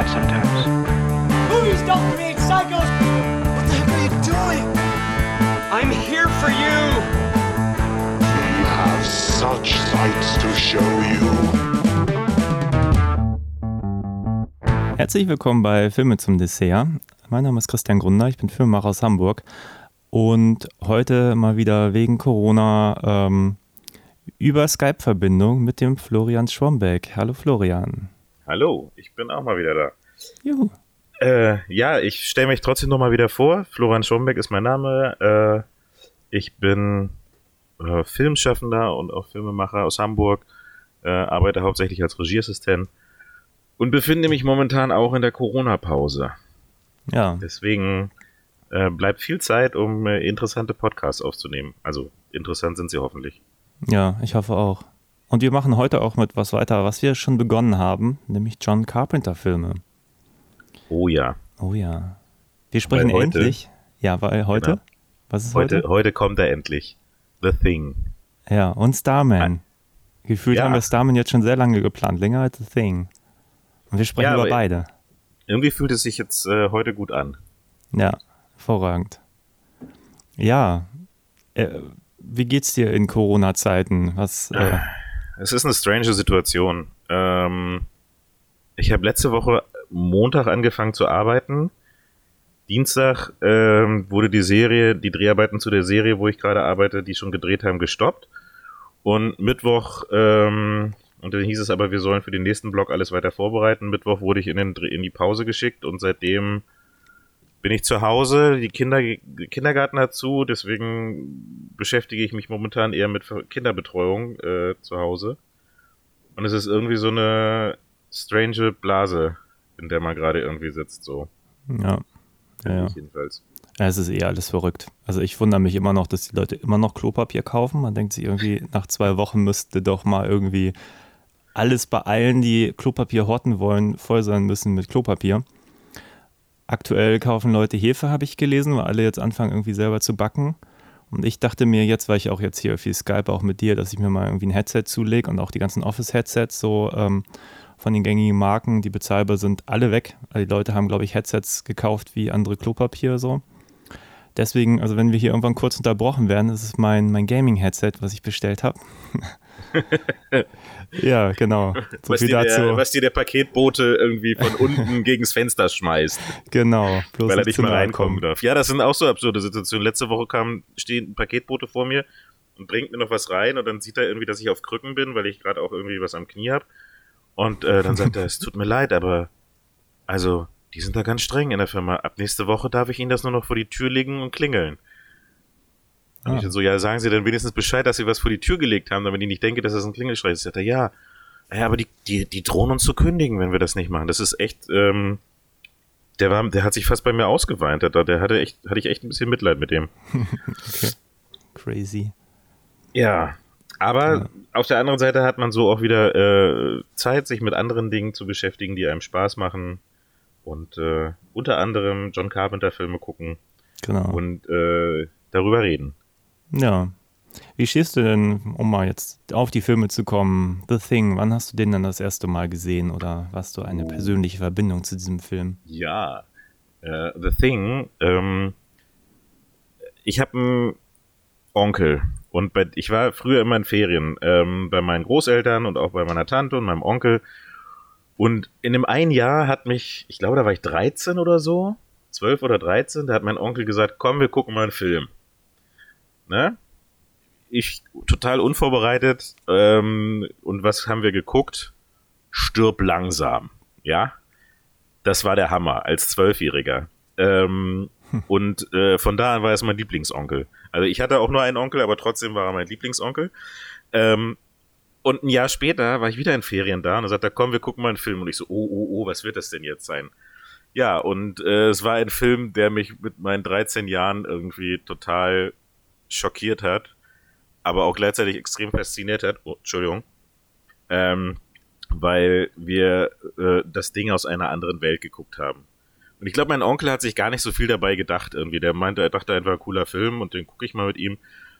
Mad sometimes. Movies don't create psychos. What the heck are you doing? I'm here for you. We have such sights to show you. Herzlich willkommen bei Filme zum Dessert. Mein Name ist Christian Grunder, ich bin Filmemacher aus Hamburg und heute mal wieder wegen Corona ähm, über Skype-Verbindung mit dem Florian Schwombeck. Hallo Florian. Hallo, ich bin auch mal wieder da. Juhu. Äh, ja, ich stelle mich trotzdem noch mal wieder vor. Florian Schombeck ist mein Name. Äh, ich bin äh, Filmschaffender und auch Filmemacher aus Hamburg. Äh, arbeite hauptsächlich als Regieassistent und befinde mich momentan auch in der Corona-Pause. Ja, Deswegen äh, bleibt viel Zeit, um äh, interessante Podcasts aufzunehmen. Also interessant sind sie hoffentlich. ja, ich hoffe auch. Und wir machen heute auch mit was weiter, was wir schon begonnen haben, nämlich John Carpenter-Filme. Oh ja. Oh ja. Wir sprechen heute- endlich. Ja, weil heute. Genau. Was ist Heute, heute? heute kommt er endlich. The Thing. Ja, und Starman. Gefühlt Ja. haben wir Starman jetzt schon sehr lange geplant, länger als The Thing. Und wir sprechen Ja, über beide. Irgendwie fühlt es sich jetzt äh, heute gut an. Ja, hervorragend. Ja, äh, wie geht's dir in Corona-Zeiten? Was? Äh, Es ist eine strange Situation. Ähm, ich habe letzte Woche Montag angefangen zu arbeiten. Dienstag ähm, wurde die Serie, die Dreharbeiten zu der Serie, wo ich gerade arbeite, die schon gedreht haben, gestoppt. Und Mittwoch, ähm, und dann hieß es aber, wir sollen für den nächsten Block alles weiter vorbereiten. Mittwoch wurde ich in, den, in die Pause geschickt und seitdem bin ich zu Hause. Die Kinder, der Kindergarten hat zu, deswegen beschäftige ich mich momentan eher mit Kinderbetreuung äh, zu Hause. Und es ist irgendwie so eine strange Blase, in der man gerade irgendwie sitzt, so. ja. Ja, jedenfalls. ja, es ist eh alles verrückt. Also ich wundere mich immer noch, dass die Leute immer noch Klopapier kaufen. Man denkt sich irgendwie, nach zwei Wochen müsste doch mal irgendwie alles bei allen, die Klopapier horten wollen, voll sein müssen mit Klopapier. Aktuell kaufen Leute Hefe, habe ich gelesen, weil alle jetzt anfangen, irgendwie selber zu backen. Und ich dachte mir jetzt, weil ich auch jetzt hier viel Skype auch mit dir, dass ich mir mal irgendwie ein Headset zulege und auch die ganzen Office-Headsets so ähm, von den gängigen Marken, die bezahlbar sind, alle weg. Also die Leute haben, glaube ich, Headsets gekauft wie andere Klopapier so. Deswegen, also wenn wir hier irgendwann kurz unterbrochen werden, das ist mein, mein Gaming-Headset, was ich bestellt habe. ja, genau. So Was dir, der, was dir der Paketbote irgendwie von unten gegens Fenster schmeißt, genau. Weil er nicht nahe reinkommen kommen. darf. Ja, das sind auch so absurde Situationen. Letzte Woche kam, steht ein Paketbote vor mir und bringt mir noch was rein und dann sieht er irgendwie, dass ich auf Krücken bin, weil ich gerade auch irgendwie was am Knie habe. Und äh, dann sagt er, es tut mir leid, aber also, die sind da ganz streng in der Firma. Ab nächste Woche darf ich Ihnen das nur noch vor die Tür legen und klingeln. Und Ah. ich dann so, ja, sagen Sie dann wenigstens Bescheid, dass Sie was vor die Tür gelegt haben, damit ich nicht denke, dass das ein Klingelschrei ist. Sagt er, ja, ja, aber die, die, die drohen uns zu kündigen, wenn wir das nicht machen. Das ist echt, ähm, der war, der hat sich fast bei mir ausgeweint. Der, der hatte echt, hatte ich echt ein bisschen Mitleid mit dem. Crazy. Ja. Aber auf der anderen Seite hat man so auch wieder äh, Zeit, sich mit anderen Dingen zu beschäftigen, die einem Spaß machen. Und äh, unter anderem John Carpenter-Filme gucken Genau. und äh, darüber reden. Ja. Wie stehst du denn, um mal jetzt auf die Filme zu kommen, The Thing, wann hast du den dann das erste Mal gesehen oder hast du eine persönliche Verbindung zu diesem Film? Ja, äh, The Thing, ähm, ich habe einen Onkel und bei, ich war früher immer in Ferien ähm, bei meinen Großeltern und auch bei meiner Tante und meinem Onkel und in dem einen Jahr hat mich, ich glaube, da war ich 13 oder so, 12 oder 13, da hat mein Onkel gesagt, komm, wir gucken mal einen Film. Ne? Ich total unvorbereitet ähm, und was haben wir geguckt? Stirb langsam, ja? das war der Hammer als Zwölfjähriger. Ähm, und äh, von da an war es mein Lieblingsonkel. Also ich hatte auch nur einen Onkel, aber trotzdem war er mein Lieblingsonkel. Ähm, und ein Jahr später war ich wieder in Ferien da und er sagte, komm, wir gucken mal einen Film. Und ich so, oh, oh, oh, was wird das denn jetzt sein? Ja, und äh, es war ein Film, der mich mit meinen 13 Jahren irgendwie total schockiert hat, aber auch gleichzeitig extrem fasziniert hat. Oh, Entschuldigung. Ähm, weil wir äh, das Ding aus einer anderen Welt geguckt haben. Und ich glaube, mein Onkel hat sich gar nicht so viel dabei gedacht irgendwie. Der meinte, er dachte einfach, cooler Film und den gucke ich mal mit ihm.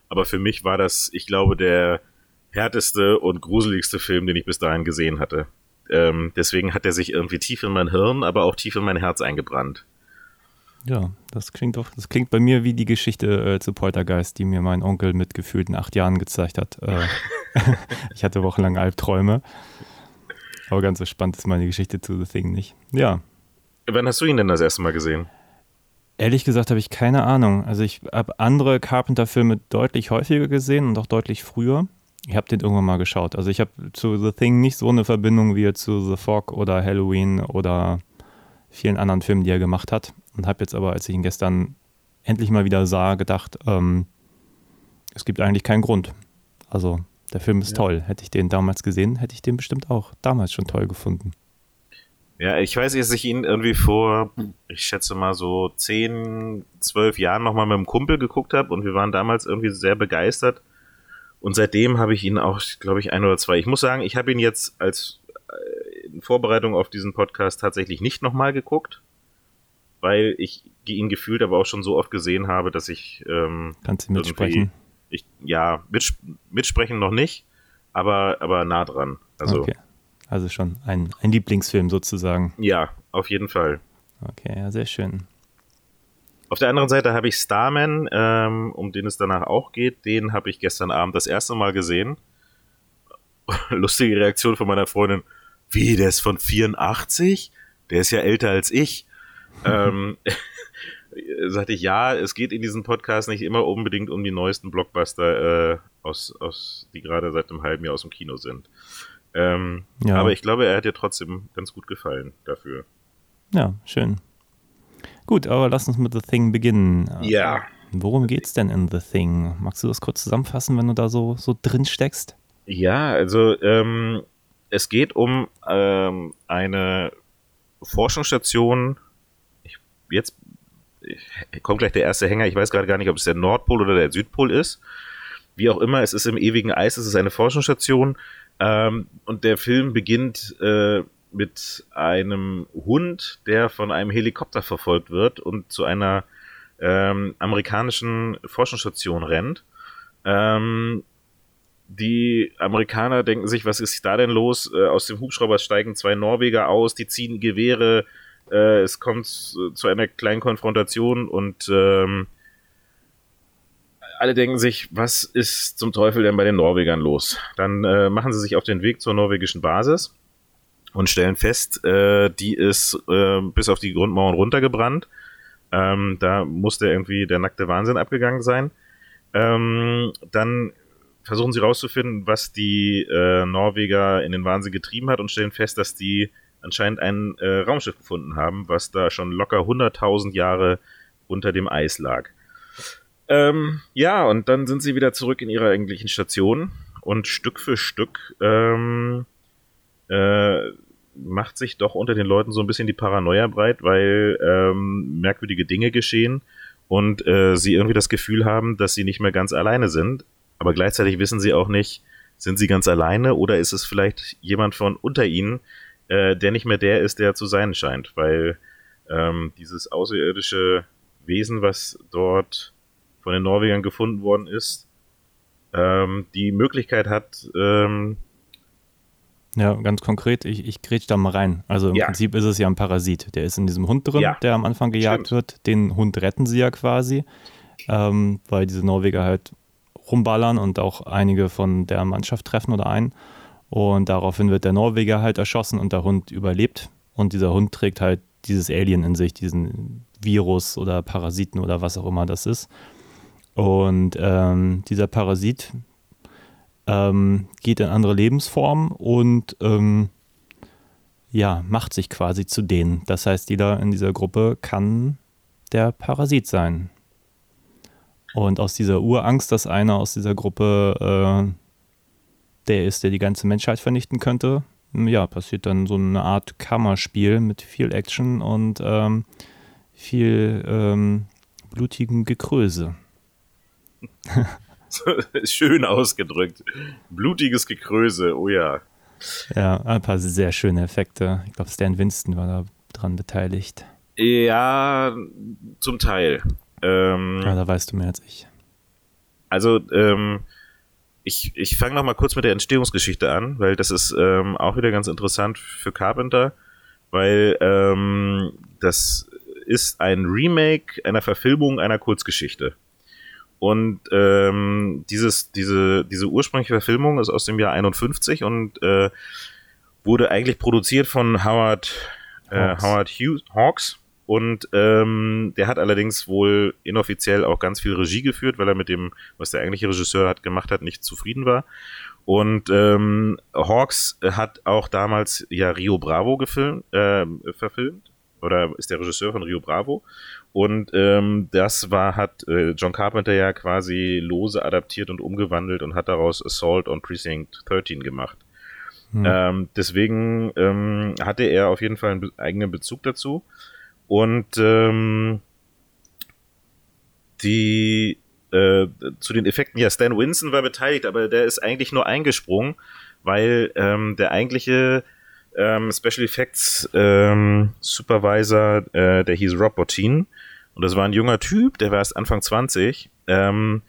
Aber für mich war das, ich glaube, der härteste und gruseligste Film, den ich bis dahin gesehen hatte. ähm, deswegen hat er sich irgendwie tief in mein Hirn, aber auch tief in mein Herz eingebrannt. Ja, das klingt doch, das klingt bei mir wie die Geschichte äh, zu Poltergeist, die mir mein Onkel mit gefühlten acht Jahren gezeigt hat. Äh, ich hatte wochenlang Albträume. Aber ganz so spannend ist meine Geschichte zu The Thing nicht. Ja. Wann hast du ihn denn das erste Mal gesehen? Ehrlich gesagt habe ich keine Ahnung. Also ich habe andere Carpenter-Filme deutlich häufiger gesehen und auch deutlich früher. Ich habe den irgendwann mal geschaut. Also ich habe zu The Thing nicht so eine Verbindung wie zu The Fog oder Halloween oder vielen anderen Filmen, die er gemacht hat. Und habe jetzt aber, als ich ihn gestern endlich mal wieder sah, gedacht, ähm, es gibt eigentlich keinen Grund. Also der Film ist ja. toll. Hätte ich den damals gesehen, hätte ich den bestimmt auch damals schon toll gefunden. Ja, ich weiß, dass ich ihn irgendwie vor, ich schätze mal so 10, 12 Jahren nochmal mit einem Kumpel geguckt habe und wir waren damals irgendwie sehr begeistert. Und seitdem habe ich ihn auch, glaube ich, ein oder zwei. Ich muss sagen, ich habe ihn jetzt als äh, in Vorbereitung auf diesen Podcast tatsächlich nicht nochmal geguckt, weil ich ihn gefühlt aber auch schon so oft gesehen habe, dass ich. Ähm, Kannst du mitsprechen? Ich, ja, mits, mitsprechen noch nicht, aber, aber nah dran. Also, okay. Also schon ein, ein Lieblingsfilm sozusagen. Ja, auf jeden Fall. Okay, ja, sehr schön. Auf der anderen Seite habe ich Starman, ähm, um den es danach auch geht. Den habe ich gestern Abend das erste Mal gesehen. Lustige Reaktion von meiner Freundin. Wie, der ist von 84? Der ist ja älter als ich. ähm, sagte ich, ja, es geht in diesem Podcast nicht immer unbedingt um die neuesten Blockbuster, äh, aus, aus, die gerade seit einem halben Jahr aus dem Kino sind. Ähm, ja. Aber ich glaube, er hat dir trotzdem ganz gut gefallen dafür. Ja, schön. Gut, aber lass uns mit The Thing beginnen. Ja. Worum geht's denn in The Thing? Magst du das kurz zusammenfassen, wenn du da so, so drin steckst? Ja, also ähm, es geht um ähm, eine Forschungsstation. Ich, jetzt ich, kommt gleich der erste Hänger. Ich weiß gerade gar nicht, ob es der Nordpol oder der Südpol ist. Wie auch immer, es ist im ewigen Eis. Es ist eine Forschungsstation ähm, und der Film beginnt äh, mit einem Hund, der von einem Helikopter verfolgt wird und zu einer ähm, amerikanischen Forschungsstation rennt. Ähm, die Amerikaner denken sich, was ist da denn los? Äh, aus dem Hubschrauber steigen zwei Norweger aus, die ziehen Gewehre. Äh, es kommt zu einer kleinen Konfrontation und ähm, alle denken sich, was ist zum Teufel denn bei den Norwegern los? Dann äh, machen sie sich auf den Weg zur norwegischen Basis und stellen fest, äh, die ist äh, bis auf die Grundmauern runtergebrannt. Ähm, da musste irgendwie der nackte Wahnsinn abgegangen sein. Ähm, dann versuchen sie rauszufinden, was die äh, Norweger in den Wahnsinn getrieben hat und stellen fest, dass die anscheinend ein äh, Raumschiff gefunden haben, was da schon locker 100.000 Jahre unter dem Eis lag. Ähm, ja, und dann sind sie wieder zurück in ihrer eigentlichen Station und Stück für Stück ähm, äh, macht sich doch unter den Leuten so ein bisschen die Paranoia breit, weil ähm, merkwürdige Dinge geschehen und äh, sie irgendwie das Gefühl haben, dass sie nicht mehr ganz alleine sind. Aber gleichzeitig wissen sie auch nicht, sind sie ganz alleine oder ist es vielleicht jemand von unter ihnen, äh, der nicht mehr der ist, der zu sein scheint, weil ähm, dieses außerirdische Wesen, was dort von den Norwegern gefunden worden ist, ähm, die Möglichkeit hat, ähm, ja, ganz konkret, ich, ich grätsch da mal rein. Also im ja. Prinzip ist es ja ein Parasit. Der ist in diesem Hund drin, ja. der am Anfang gejagt Stimmt. wird. Den Hund retten sie ja quasi, ähm, weil diese Norweger halt rumballern und auch einige von der Mannschaft treffen oder einen. Und daraufhin wird der Norweger halt erschossen und der Hund überlebt. Und dieser Hund trägt halt dieses Alien in sich, diesen Virus oder Parasiten oder was auch immer das ist. Und ähm, dieser Parasit ähm, geht in andere Lebensformen und ähm, ja, macht sich quasi zu denen. Das heißt, jeder in dieser Gruppe kann der Parasit sein. Und aus dieser Urangst, dass einer aus dieser Gruppe äh, der ist, der die ganze Menschheit vernichten könnte, ja, passiert dann so eine Art Kammerspiel mit viel Action und ähm, viel ähm, blutigem Gekröse. Schön ausgedrückt. Blutiges Gekröse, oh ja. Ja, ein paar sehr schöne Effekte. Ich glaube, Stan Winston war da dran beteiligt. Ja, zum Teil. Ähm, ja, da weißt du mehr als ich. Also, ähm, ich, ich fange noch mal kurz mit der Entstehungsgeschichte an, weil das ist ähm, auch wieder ganz interessant für Carpenter, weil ähm, das ist ein Remake einer Verfilmung einer Kurzgeschichte. Und ähm, dieses, diese, diese ursprüngliche Verfilmung ist aus dem Jahr 51 und äh, wurde eigentlich produziert von Howard, äh, Hawks. Howard Hughes, Hawks. Und ähm, der hat allerdings wohl inoffiziell auch ganz viel Regie geführt, weil er mit dem, was der eigentliche Regisseur hat gemacht hat, nicht zufrieden war. Und ähm, Hawks hat auch damals ja Rio Bravo gefilmt, äh, verfilmt oder ist der Regisseur von Rio Bravo. Und ähm, das war, hat äh, John Carpenter ja quasi lose adaptiert und umgewandelt und hat daraus Assault on Precinct 13 gemacht. Ähm, deswegen ähm, hatte er auf jeden Fall einen be eigenen Bezug dazu. Und ähm, die äh, zu den Effekten, ja, Stan Winston war beteiligt, aber der ist eigentlich nur eingesprungen, weil ähm, der eigentliche ähm, Special Effects ähm, Supervisor, äh, der hieß Rob Bottin. Und das war ein junger Typ, der war erst Anfang 20. Ähm,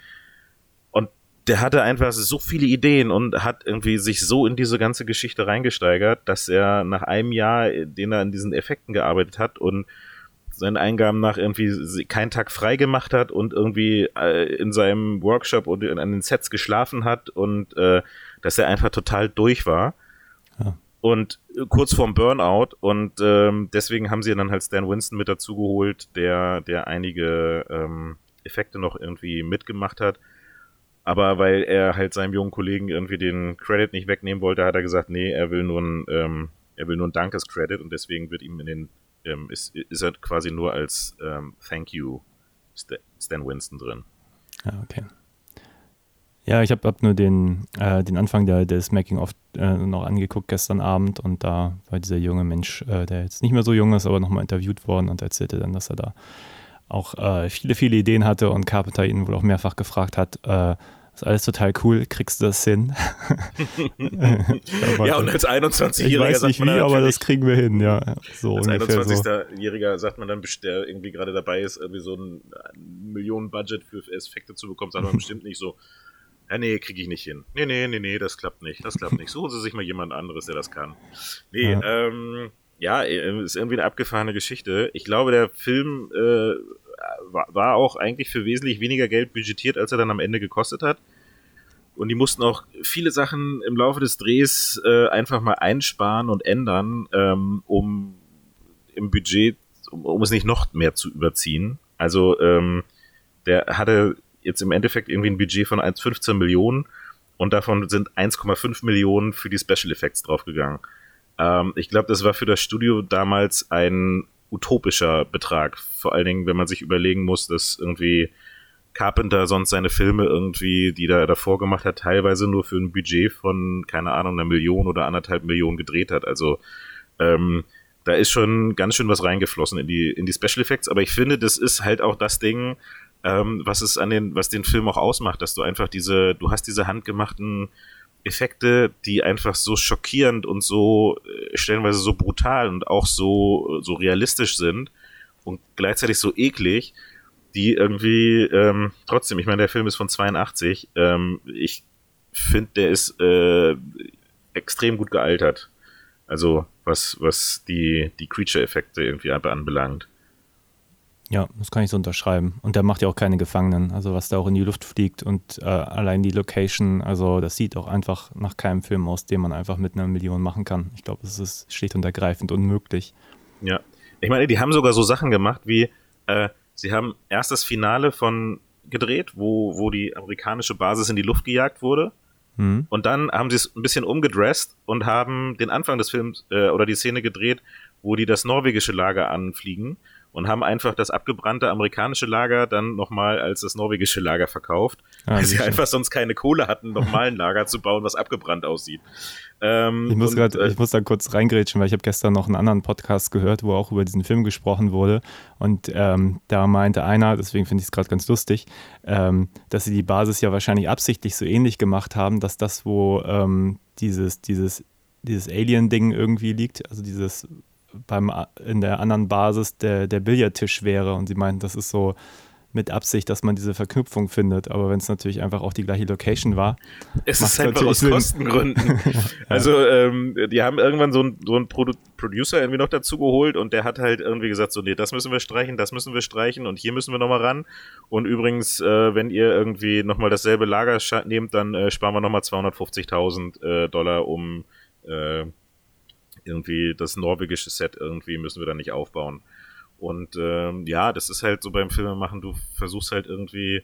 und der hatte einfach so viele Ideen und hat irgendwie sich so in diese ganze Geschichte reingesteigert, dass er nach einem Jahr, den er an diesen Effekten gearbeitet hat und seinen Eingaben nach irgendwie keinen Tag frei gemacht hat und irgendwie äh, in seinem Workshop und an den Sets geschlafen hat und äh, dass er einfach total durch war. Und äh, kurz vorm Burnout und ähm, deswegen haben sie dann halt Stan Winston mit dazu geholt, der, der einige ähm, Effekte noch irgendwie mitgemacht hat. Aber weil er halt seinem jungen Kollegen irgendwie den Credit nicht wegnehmen wollte, hat er gesagt, nee, er will nur ein, ähm, er will nur ein Dankescredit und deswegen wird ihm in den, ähm, ist, ist er quasi nur als ähm, Thank you Sta- Stan Winston drin. Ja, okay. Ja, ich habe hab nur den, äh, den Anfang der, des Making-of äh, noch angeguckt gestern Abend und da war dieser junge Mensch, äh, der jetzt nicht mehr so jung ist, aber nochmal interviewt worden und erzählte dann, dass er da auch äh, viele, viele Ideen hatte und Carpenter ihn wohl auch mehrfach gefragt hat, äh, ist alles total cool, kriegst du das hin? Ja, und als ich 21-Jähriger weiß sagt nicht man wie, aber das kriegen wir hin, ja. So Als ungefähr so. 21-Jähriger sagt man dann, der irgendwie gerade dabei ist, irgendwie so ein Millionen-Budget für Effekte zu bekommen, sagt man bestimmt nicht so, ja, nee, kriege ich nicht hin. Nee, nee, nee, nee, das klappt nicht, das klappt nicht. Suchen Sie sich mal jemand anderes, der das kann. Nee, Ja. ähm, ja, äh, ist irgendwie eine abgefahrene Geschichte. Ich glaube, der Film äh, war, war auch eigentlich für wesentlich weniger Geld budgetiert, als er dann am Ende gekostet hat. Und die mussten auch viele Sachen im Laufe des Drehs äh, einfach mal einsparen und ändern, ähm, um im Budget, um, um es nicht noch mehr zu überziehen. Also ähm, der hatte jetzt im Endeffekt irgendwie ein Budget von 1,15 Millionen und davon sind 1,5 Millionen für die Special Effects draufgegangen. Ähm, ich glaube, das war für das Studio damals ein utopischer Betrag. Vor allen Dingen, wenn man sich überlegen muss, dass irgendwie Carpenter sonst seine Filme irgendwie, die er davor gemacht hat, teilweise nur für ein Budget von, keine Ahnung, einer Million oder anderthalb Millionen gedreht hat. Also ähm, da ist schon ganz schön was reingeflossen in die, in die Special Effects, aber ich finde, das ist halt auch das Ding, ähm, was es an den, was den Film auch ausmacht, dass du einfach diese, du hast diese handgemachten Effekte, die einfach so schockierend und so äh, stellenweise so brutal und auch so, so realistisch sind und gleichzeitig so eklig, die irgendwie ähm, trotzdem, ich meine, der Film ist von 82, ähm, ich finde, der ist äh, extrem gut gealtert. Also was, was die, die Creature-Effekte irgendwie anbelangt. Ja, das kann ich so unterschreiben. Und der macht ja auch keine Gefangenen. Also was da auch in die Luft fliegt und äh, allein die Location, also das sieht auch einfach nach keinem Film aus, den man einfach mit einer Million machen kann. Ich glaube, es ist schlicht und ergreifend unmöglich. Ja. Ich meine, die haben sogar so Sachen gemacht wie, äh, sie haben erst das Finale von gedreht, wo, wo die amerikanische Basis in die Luft gejagt wurde. Hm? Und dann haben sie es ein bisschen umgedresst und haben den Anfang des Films äh, oder die Szene gedreht, wo die das norwegische Lager anfliegen und haben einfach das abgebrannte amerikanische Lager dann nochmal als das norwegische Lager verkauft, Ah, weil sie sicher. einfach sonst keine Kohle hatten, nochmal ein Lager zu bauen, was abgebrannt aussieht. Ähm, Ich muss, und, grad, äh, ich muss da kurz reingrätschen, weil ich habe gestern noch einen anderen Podcast gehört, wo auch über diesen Film gesprochen wurde. Und ähm, da meinte einer, deswegen finde ich es gerade ganz lustig, ähm, dass sie die Basis ja wahrscheinlich absichtlich so ähnlich gemacht haben, dass das, wo ähm, dieses, dieses, dieses Alien-Ding irgendwie liegt, also dieses beim in der anderen Basis der, der Billardtisch wäre. Und sie meinten, das ist so mit Absicht, dass man diese Verknüpfung findet. Aber wenn es natürlich einfach auch die gleiche Location war. Es ist einfach aus Sinn. Kostengründen. Also, ähm, die haben irgendwann so einen so einen Produ Producer irgendwie noch dazu geholt und der hat halt irgendwie gesagt: So, nee, das müssen wir streichen, das müssen wir streichen und hier müssen wir nochmal ran. Und übrigens, äh, wenn ihr irgendwie nochmal dasselbe Lager nehmt, dann äh, sparen wir nochmal 250.000 äh, Dollar, um äh, irgendwie das norwegische Set irgendwie müssen wir da nicht aufbauen. Und ähm, ja, das ist halt so beim Filmemachen, du versuchst halt irgendwie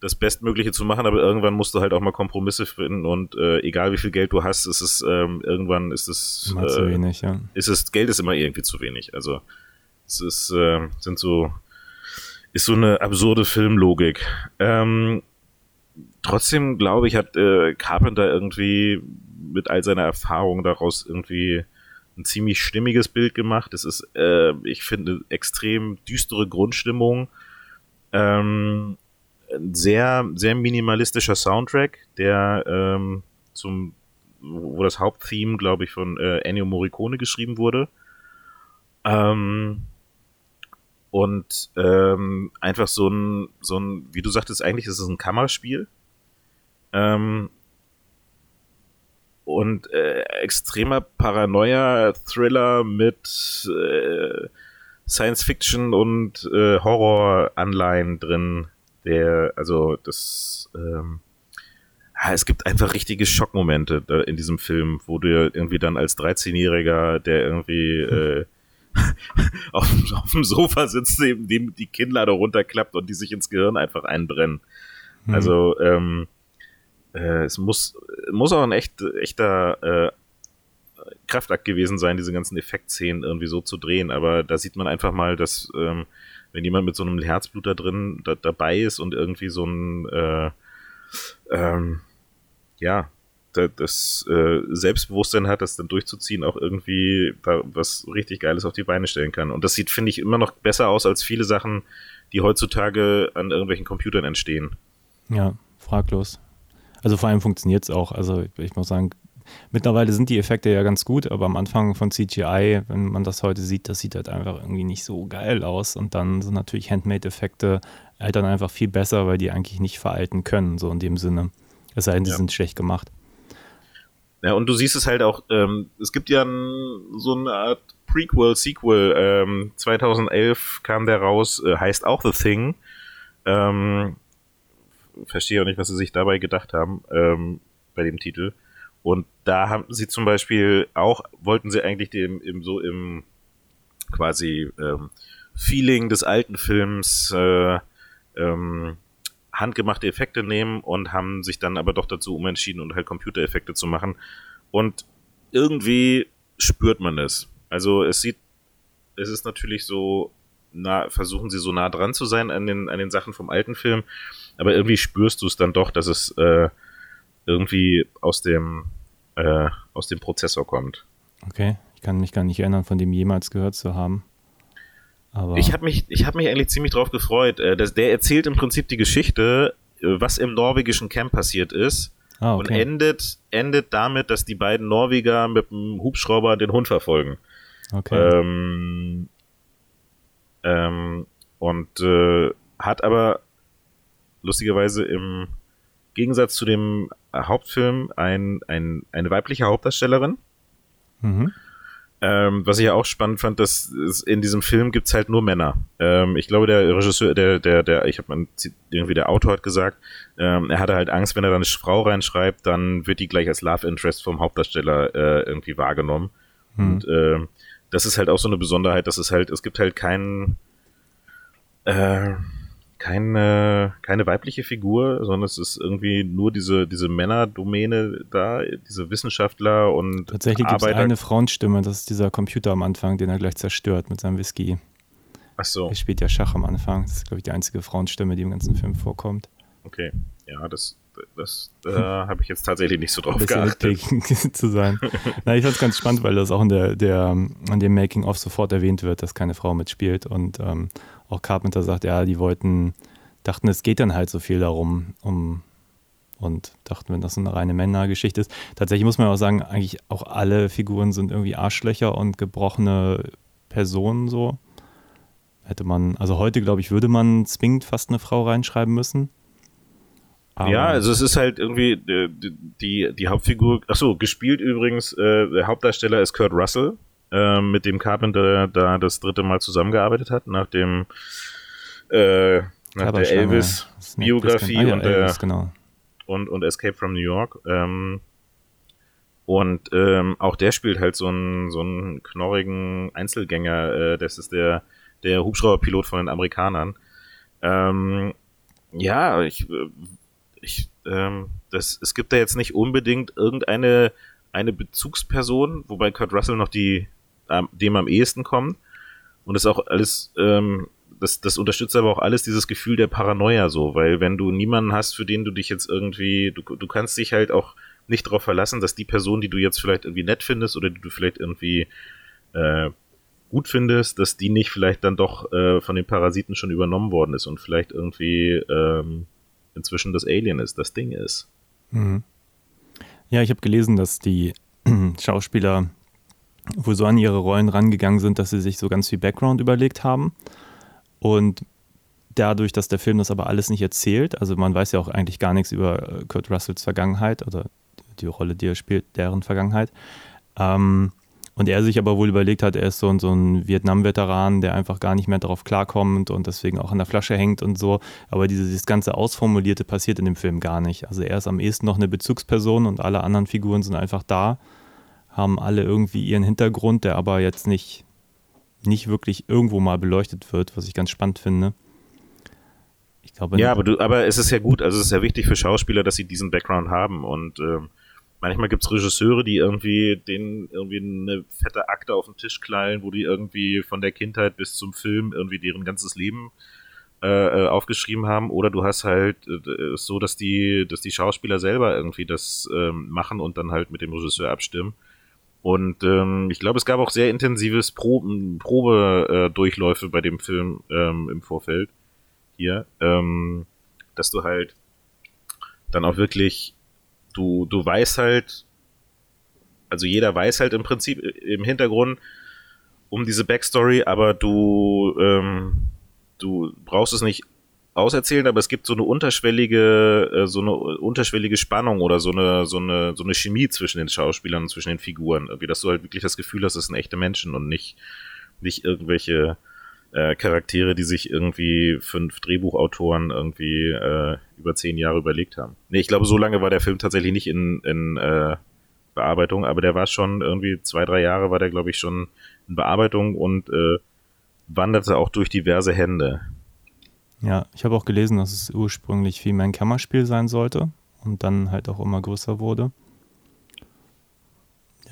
das Bestmögliche zu machen, aber irgendwann musst du halt auch mal Kompromisse finden und äh, egal wie viel Geld du hast, ist es ähm, irgendwann ist es immer äh, zu wenig, ja. Ist es Geld ist immer irgendwie zu wenig. Also es ist äh, sind so ist so eine absurde Filmlogik. Ähm, trotzdem glaube ich, hat äh, Carpenter irgendwie mit all seiner Erfahrung daraus irgendwie ein ziemlich stimmiges Bild gemacht. Es ist, äh, ich finde, extrem düstere Grundstimmung. Ähm, ein sehr, sehr minimalistischer Soundtrack, der ähm, zum, wo das Haupttheme, glaube ich, von äh, Ennio Morricone geschrieben wurde. Ähm, und ähm, einfach so ein, so ein, wie du sagtest, eigentlich ist es ein Kammerspiel. Ähm, und äh, extremer Paranoia-Thriller mit äh, Science-Fiction und äh, Horror-Anleihen drin. Der, also das, ähm, ja, es gibt einfach richtige Schockmomente in diesem Film, wo du irgendwie dann als 13-Jähriger, der irgendwie äh, auf, auf, dem Sofa sitzt, dem, dem die Kinnlade runterklappt und die sich ins Gehirn einfach einbrennen. Mhm. Also ähm, äh, es muss, muss auch ein echt, echter äh, Kraftakt gewesen sein, diese ganzen Effektszenen irgendwie so zu drehen. Aber da sieht man einfach mal, dass ähm, wenn jemand mit so einem Herzblut da drin da, dabei ist und irgendwie so ein äh, ähm, ja, da, das äh, Selbstbewusstsein hat, das dann durchzuziehen, auch irgendwie da was richtig Geiles auf die Beine stellen kann. Und das sieht, finde ich, immer noch besser aus als viele Sachen, die heutzutage an irgendwelchen Computern entstehen. Ja, fraglos. Also vor allem funktioniert es auch. Also ich muss sagen, mittlerweile sind die Effekte ja ganz gut, aber am Anfang von CGI, wenn man das heute sieht, das sieht halt einfach irgendwie nicht so geil aus. Und dann sind natürlich Handmade-Effekte altern einfach viel besser, weil die eigentlich nicht veralten können, so in dem Sinne. Es sei denn, die ja. sind schlecht gemacht. Ja, und du siehst es halt auch, ähm, es gibt ja ein, so eine Art Prequel, Sequel, ähm, 2011 kam der raus, äh, heißt auch The Thing. Ähm, verstehe auch nicht, was sie sich dabei gedacht haben ähm, bei dem Titel. Und da haben sie zum Beispiel auch, wollten sie eigentlich dem im so im quasi ähm, Feeling des alten Films äh, ähm, handgemachte Effekte nehmen und haben sich dann aber doch dazu umentschieden und halt Computereffekte zu machen. Und irgendwie spürt man es. Also es sieht, es ist natürlich so, nah, versuchen sie so nah dran zu sein an den, an den Sachen vom alten Film, aber irgendwie spürst du es dann doch, dass es äh, irgendwie aus dem, äh, aus dem Prozessor kommt. Okay, ich kann mich gar nicht erinnern, von dem jemals gehört zu haben. Aber ich habe mich, ich hab mich eigentlich ziemlich drauf gefreut. Äh, dass der erzählt im Prinzip die Geschichte, äh, was im norwegischen Camp passiert ist. Ah, okay. Und endet, endet damit, dass die beiden Norweger mit dem Hubschrauber den Hund verfolgen. Okay. Ähm, ähm, und äh, hat aber lustigerweise im Gegensatz zu dem Hauptfilm ein, ein, eine weibliche Hauptdarstellerin. Mhm. Ähm, was ich ja auch spannend fand, dass es in diesem Film gibt's halt nur Männer. Ähm, ich glaube, der Regisseur, der, der, der, ich habe irgendwie der Autor hat gesagt, ähm, er hatte halt Angst, wenn er dann eine Frau reinschreibt, dann wird die gleich als Love Interest vom Hauptdarsteller äh, irgendwie wahrgenommen. Mhm. Und äh, das ist halt auch so eine Besonderheit, dass es halt, es gibt halt keinen äh, keine, keine weibliche Figur, sondern es ist irgendwie nur diese, diese Männerdomäne da, diese Wissenschaftler und Tatsächlich gibt es eine Frauenstimme, das ist dieser Computer am Anfang, den er gleich zerstört mit seinem Whisky. Ach so. Er spielt ja Schach am Anfang. Das ist, glaube ich, die einzige Frauenstimme, die im ganzen Film vorkommt. Okay, ja, das, das äh, habe ich jetzt tatsächlich nicht so drauf geachtet. zu sein. Na, ich fand es ganz spannend, weil das auch in der, der an dem Making-of sofort erwähnt wird, dass keine Frau mitspielt und ähm, auch Carpenter sagt, ja, die wollten, dachten, es geht dann halt so viel darum, um und dachten, wenn das so eine reine Männergeschichte ist. Tatsächlich muss man auch sagen, eigentlich auch alle Figuren sind irgendwie Arschlöcher und gebrochene Personen so. hätte man, also heute glaube ich, würde man zwingend fast eine Frau reinschreiben müssen. Aber ja, also es ist halt irgendwie äh, die, die Hauptfigur, achso, gespielt übrigens, äh, der Hauptdarsteller ist Kurt Russell, äh, mit dem Carpenter da das dritte Mal zusammengearbeitet hat, nach dem äh, nach der Elvis-Biografie ah, ja, und, Elvis, genau. und, und Escape from New York. Ähm, und ähm, auch der spielt halt so einen, so einen knorrigen Einzelgänger. Äh, das ist der, der Hubschrauberpilot von den Amerikanern. Ähm, ja, ich, äh, ich, ähm, das, es gibt da jetzt nicht unbedingt irgendeine eine Bezugsperson, wobei Kurt Russell noch die dem am ehesten kommt. Und das auch alles, ähm, das, das unterstützt aber auch alles dieses Gefühl der Paranoia so, weil wenn du niemanden hast, für den du dich jetzt irgendwie, du, du kannst dich halt auch nicht darauf verlassen, dass die Person, die du jetzt vielleicht irgendwie nett findest oder die du vielleicht irgendwie äh, gut findest, dass die nicht vielleicht dann doch äh, von den Parasiten schon übernommen worden ist und vielleicht irgendwie ähm, inzwischen das Alien ist, das Ding ist. Mhm. Ja, ich habe gelesen, dass die Schauspieler wohl so an ihre Rollen rangegangen sind, dass sie sich so ganz viel Background überlegt haben. Und dadurch, dass der Film das aber alles nicht erzählt, also man weiß ja auch eigentlich gar nichts über äh, Kurt Russells Vergangenheit oder die Rolle, die er spielt, deren Vergangenheit. Ähm, und er sich aber wohl überlegt hat, er ist so, so ein Vietnam-Veteran, der einfach gar nicht mehr darauf klarkommt und deswegen auch an der Flasche hängt und so. Aber dieses, dieses ganze Ausformulierte passiert in dem Film gar nicht. Also er ist am ehesten noch eine Bezugsperson und alle anderen Figuren sind einfach da, haben alle irgendwie ihren Hintergrund, der aber jetzt nicht, nicht wirklich irgendwo mal beleuchtet wird, was ich ganz spannend finde. Ich glaube, ja, aber, du, aber es ist ja gut, also es ist ja wichtig für Schauspieler, dass sie diesen Background haben und ähm, manchmal gibt es Regisseure, die irgendwie denen irgendwie eine fette Akte auf den Tisch knallen, wo die irgendwie von der Kindheit bis zum Film irgendwie deren ganzes Leben äh, äh aufgeschrieben haben. Oder du hast halt äh, so, dass die, dass die Schauspieler selber irgendwie das ähm, machen und dann halt mit dem Regisseur abstimmen. Und ähm, ich glaube, es gab auch sehr intensives Proben, Probedurchläufe äh, bei dem Film ähm, im Vorfeld hier, ähm, dass du halt dann auch wirklich du, du weißt halt, also jeder weiß halt im Prinzip im Hintergrund um diese Backstory, aber du, ähm, du brauchst es nicht auserzählen, aber es gibt so eine unterschwellige, äh, so eine unterschwellige Spannung oder so eine, so eine, so eine Chemie zwischen den Schauspielern und zwischen den Figuren, irgendwie, dass du halt wirklich das Gefühl hast, es sind echte Menschen und nicht, nicht irgendwelche äh, Charaktere, die sich irgendwie fünf Drehbuchautoren irgendwie äh, über zehn Jahre überlegt haben. Nee, ich glaube, so lange war der Film tatsächlich nicht in, in äh, Bearbeitung, aber der war schon irgendwie zwei, drei Jahre war der, glaube ich, schon in Bearbeitung und äh, wanderte auch durch diverse Hände. Ja, ich habe auch gelesen, dass es ursprünglich viel mehr ein Kammerspiel sein sollte und dann halt auch immer größer wurde.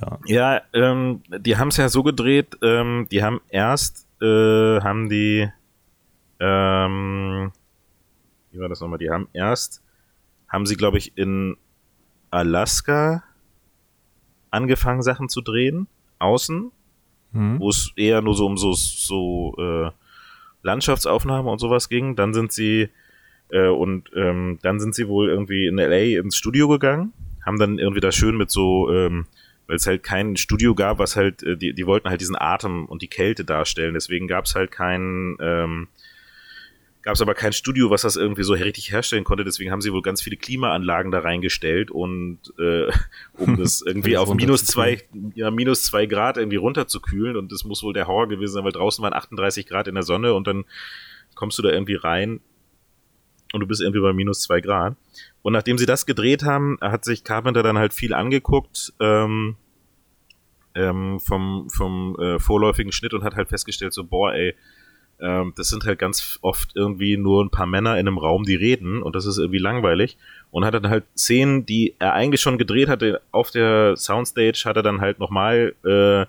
Ja, ja ähm, die haben es ja so gedreht, ähm, die haben erst äh, haben die, ähm, wie war das nochmal? Die haben erst, haben sie, glaube ich, in Alaska angefangen, Sachen zu drehen, außen, mhm. wo es eher nur so um so, so äh, Landschaftsaufnahmen und sowas ging. Dann sind sie äh, und ähm, dann sind sie wohl irgendwie in LA ins Studio gegangen, haben dann irgendwie da schön mit so ähm, weil es halt kein Studio gab, was halt, äh, die, die wollten halt diesen Atem und die Kälte darstellen. Deswegen gab es halt kein, ähm, gab es aber kein Studio, was das irgendwie so richtig herstellen konnte. Deswegen haben sie wohl ganz viele Klimaanlagen da reingestellt und äh, um das irgendwie auf minus zwei, ja, minus zwei Grad irgendwie runterzukühlen. Und das muss wohl der Horror gewesen sein, weil draußen waren 38 Grad in der Sonne und dann kommst du da irgendwie rein und du bist irgendwie bei minus zwei Grad. Und nachdem sie das gedreht haben, hat sich Carpenter dann halt viel angeguckt ähm, ähm, vom, vom äh, vorläufigen Schnitt und hat halt festgestellt, so, boah, ey, ähm, das sind halt ganz oft irgendwie nur ein paar Männer in einem Raum, die reden und das ist irgendwie langweilig. Und hat dann halt Szenen, die er eigentlich schon gedreht hatte auf der Soundstage, hat er dann halt nochmal äh,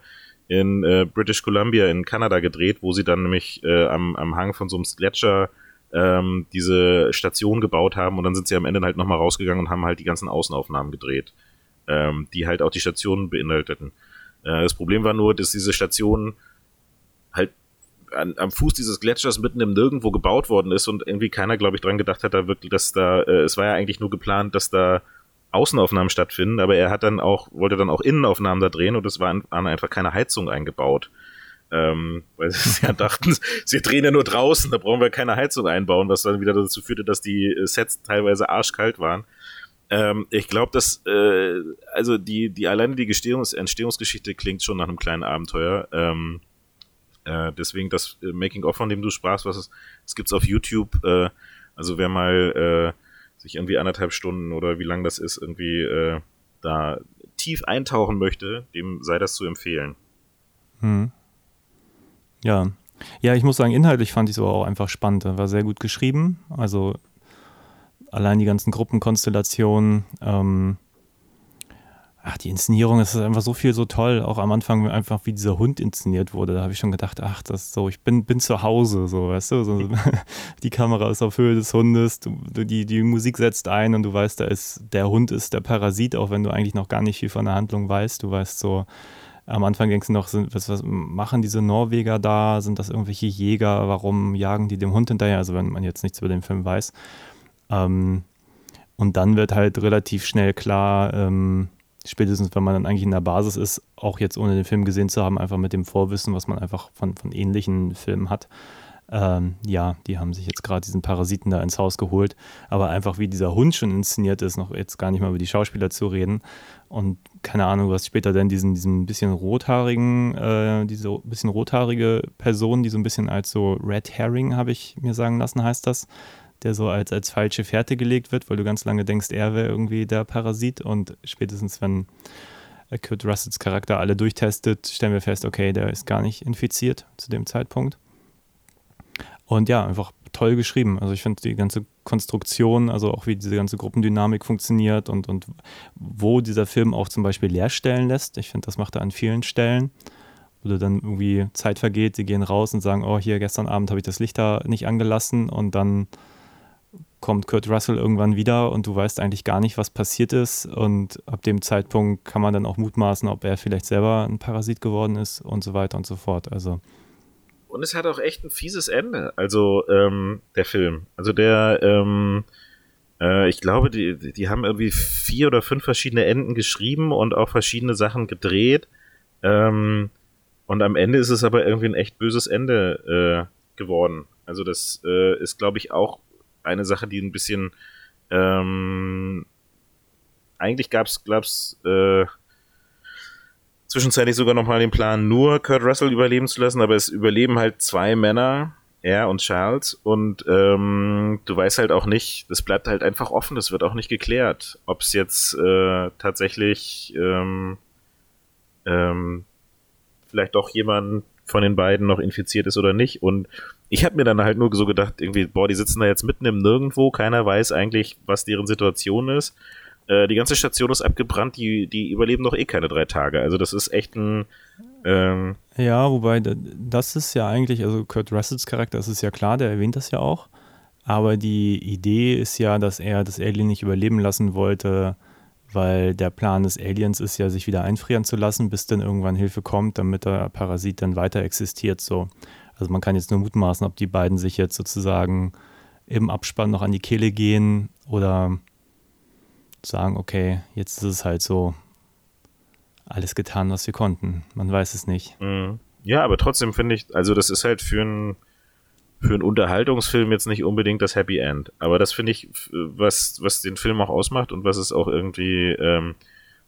in äh, British Columbia in Kanada gedreht, wo sie dann nämlich äh, am, am Hang von so einem Gletscher ähm, diese Station gebaut haben und dann sind sie am Ende halt nochmal rausgegangen und haben halt die ganzen Außenaufnahmen gedreht, ähm, die halt auch die Stationen beinhalteten. Äh, das Problem war nur, dass diese Station halt an, am Fuß dieses Gletschers mitten im Nirgendwo gebaut worden ist und irgendwie keiner, glaube ich, dran gedacht hat, da wirklich, dass da, äh, es war ja eigentlich nur geplant, dass da Außenaufnahmen stattfinden, aber er hat dann auch, wollte dann auch Innenaufnahmen da drehen und es waren einfach keine Heizung eingebaut. Ähm, weil sie ja dachten, sie drehen ja nur draußen, da brauchen wir keine Heizung einbauen, was dann wieder dazu führte, dass die Sets teilweise arschkalt waren. Ähm, ich glaube, dass äh, also die die alleine die Gestehungs Entstehungsgeschichte klingt schon nach einem kleinen Abenteuer. Ähm, äh, deswegen das äh, Making of, von dem du sprachst, was es, es gibt's auf YouTube. Äh, also wer mal äh, sich irgendwie anderthalb Stunden oder wie lang das ist irgendwie äh, da tief eintauchen möchte, dem sei das zu empfehlen. Hm. Ja. Ja, ich muss sagen, inhaltlich fand ich es aber auch einfach spannend. War sehr gut geschrieben. Also allein die ganzen Gruppenkonstellationen, ähm, ach, die Inszenierung, es ist einfach so viel so toll. Auch am Anfang einfach, wie dieser Hund inszeniert wurde, da habe ich schon gedacht, ach, das so, ich bin, bin zu Hause, so, weißt du, so, die Kamera ist auf Höhe des Hundes, du, die, die Musik setzt ein und du weißt, da ist, der Hund ist der Parasit, auch wenn du eigentlich noch gar nicht viel von der Handlung weißt. Du weißt so, am Anfang denkst du noch, sind, was, was machen diese Norweger da? Sind das irgendwelche Jäger? Warum jagen die dem Hund hinterher? Also wenn man jetzt nichts über den Film weiß. Ähm, und dann wird halt relativ schnell klar, ähm, spätestens wenn man dann eigentlich in der Basis ist, auch jetzt ohne den Film gesehen zu haben, einfach mit dem Vorwissen, was man einfach von, von ähnlichen Filmen hat. Ähm, ja, die haben sich jetzt gerade diesen Parasiten da ins Haus geholt. Aber einfach wie dieser Hund schon inszeniert ist, noch jetzt gar nicht mal über die Schauspieler zu reden. Und keine Ahnung, was später denn diesen, diesen bisschen rothaarigen, äh, diese bisschen rothaarige Person, die so ein bisschen als so Red Herring, habe ich mir sagen lassen, heißt das, der so als, als falsche Fährte gelegt wird, weil du ganz lange denkst, er wäre irgendwie der Parasit und spätestens wenn Kurt Russells Charakter alle durchtestet, stellen wir fest, okay, der ist gar nicht infiziert zu dem Zeitpunkt. Und ja, einfach toll geschrieben. Also ich finde die ganze Konstruktion, also auch wie diese ganze Gruppendynamik funktioniert und, und wo dieser Film auch zum Beispiel Leerstellen lässt. Ich finde, das macht er an vielen Stellen wo dann irgendwie Zeit vergeht, sie gehen raus und sagen, oh, hier gestern Abend habe ich das Licht da nicht angelassen und dann kommt Kurt Russell irgendwann wieder und du weißt eigentlich gar nicht, was passiert ist. Und ab dem Zeitpunkt kann man dann auch mutmaßen, ob er vielleicht selber ein Parasit geworden ist und so weiter und so fort. Also. Und es hat auch echt ein fieses Ende, also ähm, der Film. Also der, ähm, äh, ich glaube, die, die haben irgendwie vier oder fünf verschiedene Enden geschrieben und auch verschiedene Sachen gedreht. Ähm, und am Ende ist es aber irgendwie ein echt böses Ende äh, geworden. Also das äh, ist, glaube ich, auch eine Sache, die ein bisschen ähm, eigentlich gab es, glaub's, äh, zwischenzeitlich sogar nochmal den Plan, nur Kurt Russell überleben zu lassen, aber es überleben halt zwei Männer, er und Charles, und ähm, du weißt halt auch nicht, das bleibt halt einfach offen, das wird auch nicht geklärt, ob es jetzt äh, tatsächlich ähm, ähm, vielleicht doch jemand von den beiden noch infiziert ist oder nicht. Und ich habe mir dann halt nur so gedacht, irgendwie, boah, die sitzen da jetzt mitten im Nirgendwo, keiner weiß eigentlich, was deren Situation ist. Äh, die ganze Station ist abgebrannt, die, die überleben noch eh keine drei Tage. Also das ist echt ein. Ähm ja, wobei, das ist ja eigentlich, also Kurt Russells Charakter, das ist ja klar, der erwähnt das ja auch. Aber die Idee ist ja, dass er das Alien nicht überleben lassen wollte, weil der Plan des Aliens ist ja, sich wieder einfrieren zu lassen, bis dann irgendwann Hilfe kommt, damit der Parasit dann weiter existiert. So. Also man kann jetzt nur mutmaßen, ob die beiden sich jetzt sozusagen im Abspann noch an die Kehle gehen oder sagen, okay, jetzt ist es halt so alles getan, was wir konnten. Man weiß es nicht. Mhm. Ja, aber trotzdem finde ich, also das ist halt für ein für einen Unterhaltungsfilm jetzt nicht unbedingt das Happy End. Aber das finde ich, was, was den Film auch ausmacht und was es auch irgendwie ähm,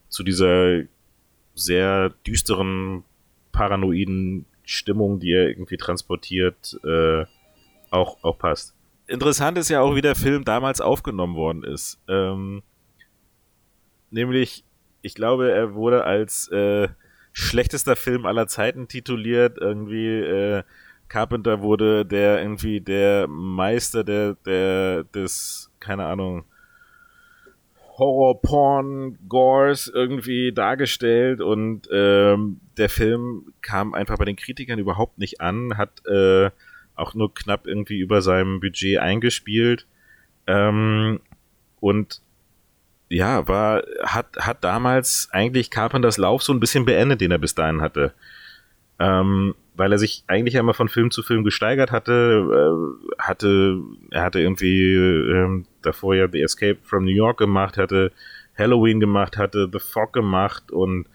zu dieser sehr düsteren, paranoiden Stimmung, die er irgendwie transportiert, äh, auch, auch passt. Interessant ist ja auch, wie der Film damals aufgenommen worden ist. Ähm, nämlich, ich glaube, er wurde als äh, schlechtester Film aller Zeiten tituliert, irgendwie äh, Carpenter wurde der irgendwie der Meister der, der, des, keine Ahnung, Horror-Porn-Gores irgendwie dargestellt. Und ähm, der Film kam einfach bei den Kritikern überhaupt nicht an, hat äh, auch nur knapp irgendwie über seinem Budget eingespielt. Ähm, und ja, war, hat, hat damals eigentlich Carpenters Lauf so ein bisschen beendet, den er bis dahin hatte. Ähm, weil er sich eigentlich einmal von Film zu Film gesteigert hatte, äh, hatte, er hatte irgendwie ähm, davor ja The Escape from New York gemacht, hatte Halloween gemacht, hatte The Fog gemacht und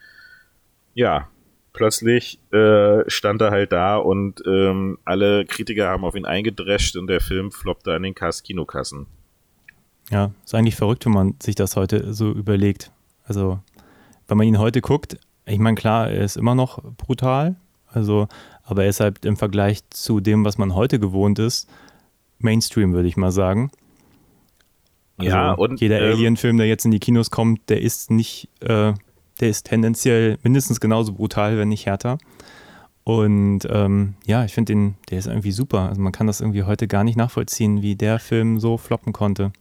ja, plötzlich äh, stand er halt da und ähm, alle Kritiker haben auf ihn eingedrescht und der Film floppte an den Kinokassen. Ja, ist eigentlich verrückt, wenn man sich das heute so überlegt. Also, wenn man ihn heute guckt, ich meine, klar, er ist immer noch brutal, also, aber er ist halt im Vergleich zu dem, was man heute gewohnt ist, Mainstream, würde ich mal sagen. Also ja, und jeder ähm, Alien-Film, der jetzt in die Kinos kommt, der ist nicht, äh, der ist tendenziell mindestens genauso brutal, wenn nicht härter. Und ähm, ja, ich finde den, der ist irgendwie super. Also man kann das irgendwie heute gar nicht nachvollziehen, wie der Film so floppen konnte.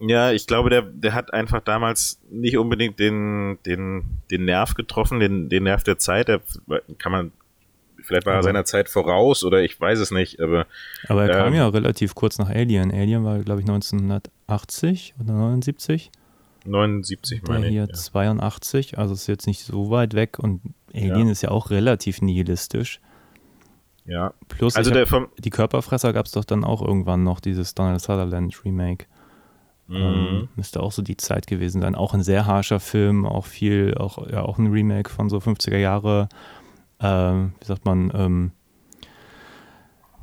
Ja, ich glaube, der, der hat einfach damals nicht unbedingt den, den, den Nerv getroffen, den, den Nerv der Zeit. Der kann man, vielleicht war er seiner Zeit voraus oder ich weiß es nicht, aber Aber er kam Ähm, ja relativ kurz nach Alien. Alien war, glaube ich, 1980 oder 79. 79 Der meine ich. hier Ja. 82, also ist jetzt nicht so weit weg und Alien ist ja auch relativ nihilistisch. ja. Plus, Also hab, vom, die Körperfresser gab es doch dann auch irgendwann noch, dieses Donald Sutherland Remake. Mhm. Ähm, müsste auch so die Zeit gewesen sein. Auch ein sehr harscher Film, auch viel, auch, ja, auch ein Remake von so 50er Jahre, ähm, wie sagt man, ähm,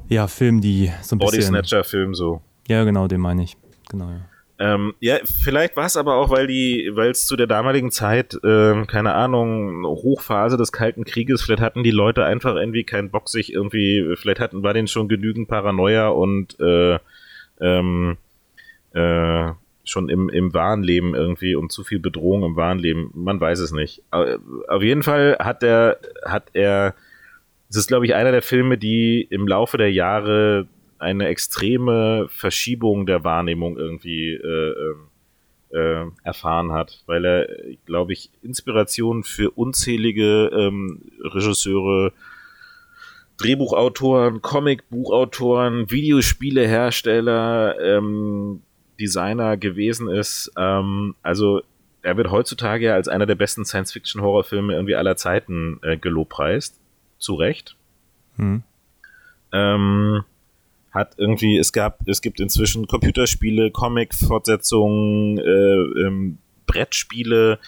ja, Film, die so ein Body bisschen. Snatcher Film so. Ja, genau, den meine ich. Genau, ja. Ähm, ja, vielleicht war es aber auch, weil die, weil es zu der damaligen Zeit, ähm, keine Ahnung, Hochphase des Kalten Krieges, vielleicht hatten die Leute einfach irgendwie keinen Bock, sich irgendwie, vielleicht hatten, war denen schon genügend Paranoia und äh, ähm, äh, schon im, im wahren Leben irgendwie und zu viel Bedrohung im wahren Leben. Man weiß es nicht. Au- Auf jeden Fall hat er, hat er, es ist, glaube ich, einer der Filme, die im Laufe der Jahre eine extreme Verschiebung der Wahrnehmung irgendwie äh, ähm, äh, erfahren hat, weil er, glaube ich, Inspiration für unzählige ähm, Regisseure, Drehbuchautoren, Comicbuchautoren, Videospielehersteller, ähm, Designer gewesen ist. Ähm, also er wird heutzutage ja als einer der besten Science-Fiction-Horrorfilme irgendwie aller Zeiten äh, gelobpreist. Zu Recht. Hm. Ähm, hat irgendwie, es gab, es gibt inzwischen Computerspiele, Comic-Fortsetzungen, äh, ähm, Brettspiele,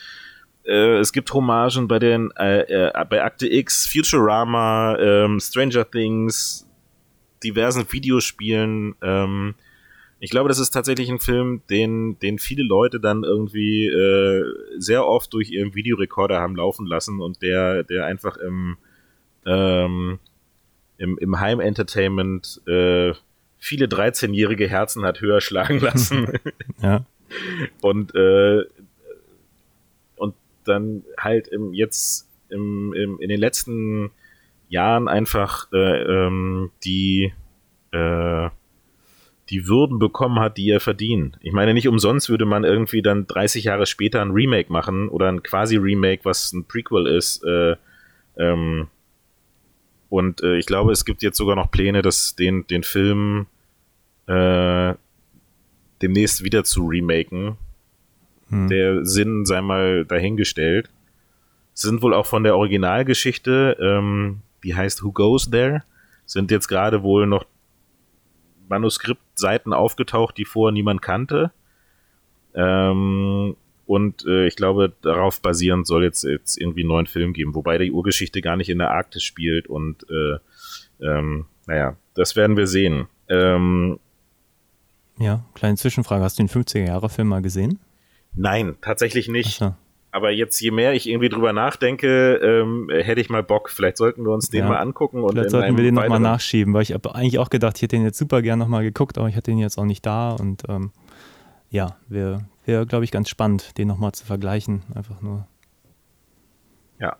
äh, es gibt Hommagen bei den, äh, äh, bei Akte X, Futurama, ähm, Stranger Things, diversen Videospielen. Ähm, ich glaube, das ist tatsächlich ein Film, den, den viele Leute dann irgendwie äh, sehr oft durch ihren Videorekorder haben laufen lassen und der, der einfach im, ähm, im, im Heim-Entertainment äh, viele 13-jährige Herzen hat höher schlagen lassen. Ja. und äh, und dann halt im jetzt im, im, in den letzten Jahren einfach äh, ähm, die äh, die Würden bekommen hat, die er verdient. Ich meine, nicht umsonst würde man irgendwie dann 30 Jahre später ein Remake machen oder ein quasi Remake, was ein Prequel ist. Äh, ähm, und äh, ich glaube, es gibt jetzt sogar noch Pläne, dass den, den Film äh, demnächst wieder zu remaken. Hm. Der Sinn sei mal dahingestellt. Sind wohl auch von der Originalgeschichte, ähm, die heißt Who Goes There, sind jetzt gerade wohl noch Manuskriptseiten aufgetaucht, die vorher niemand kannte. Ähm, und äh, ich glaube, darauf basierend soll jetzt, jetzt irgendwie einen neuen Film geben, wobei die Urgeschichte gar nicht in der Arktis spielt und äh, ähm, naja, das werden wir sehen. Ähm, Ja, kleine Zwischenfrage. Hast du den 50er-Jahre-Film mal gesehen? nein, tatsächlich nicht. Achso. Aber jetzt, je mehr ich irgendwie drüber nachdenke, ähm, hätte ich mal Bock. Vielleicht sollten wir uns den Ja. mal angucken. Und Vielleicht sollten wir den nochmal nachschieben, weil ich habe eigentlich auch gedacht, ich hätte den jetzt super gern nochmal geguckt, aber ich hatte den jetzt auch nicht da und ähm, ja, wäre, wär, glaube ich, ganz spannend, den nochmal zu vergleichen. Einfach nur. Ja.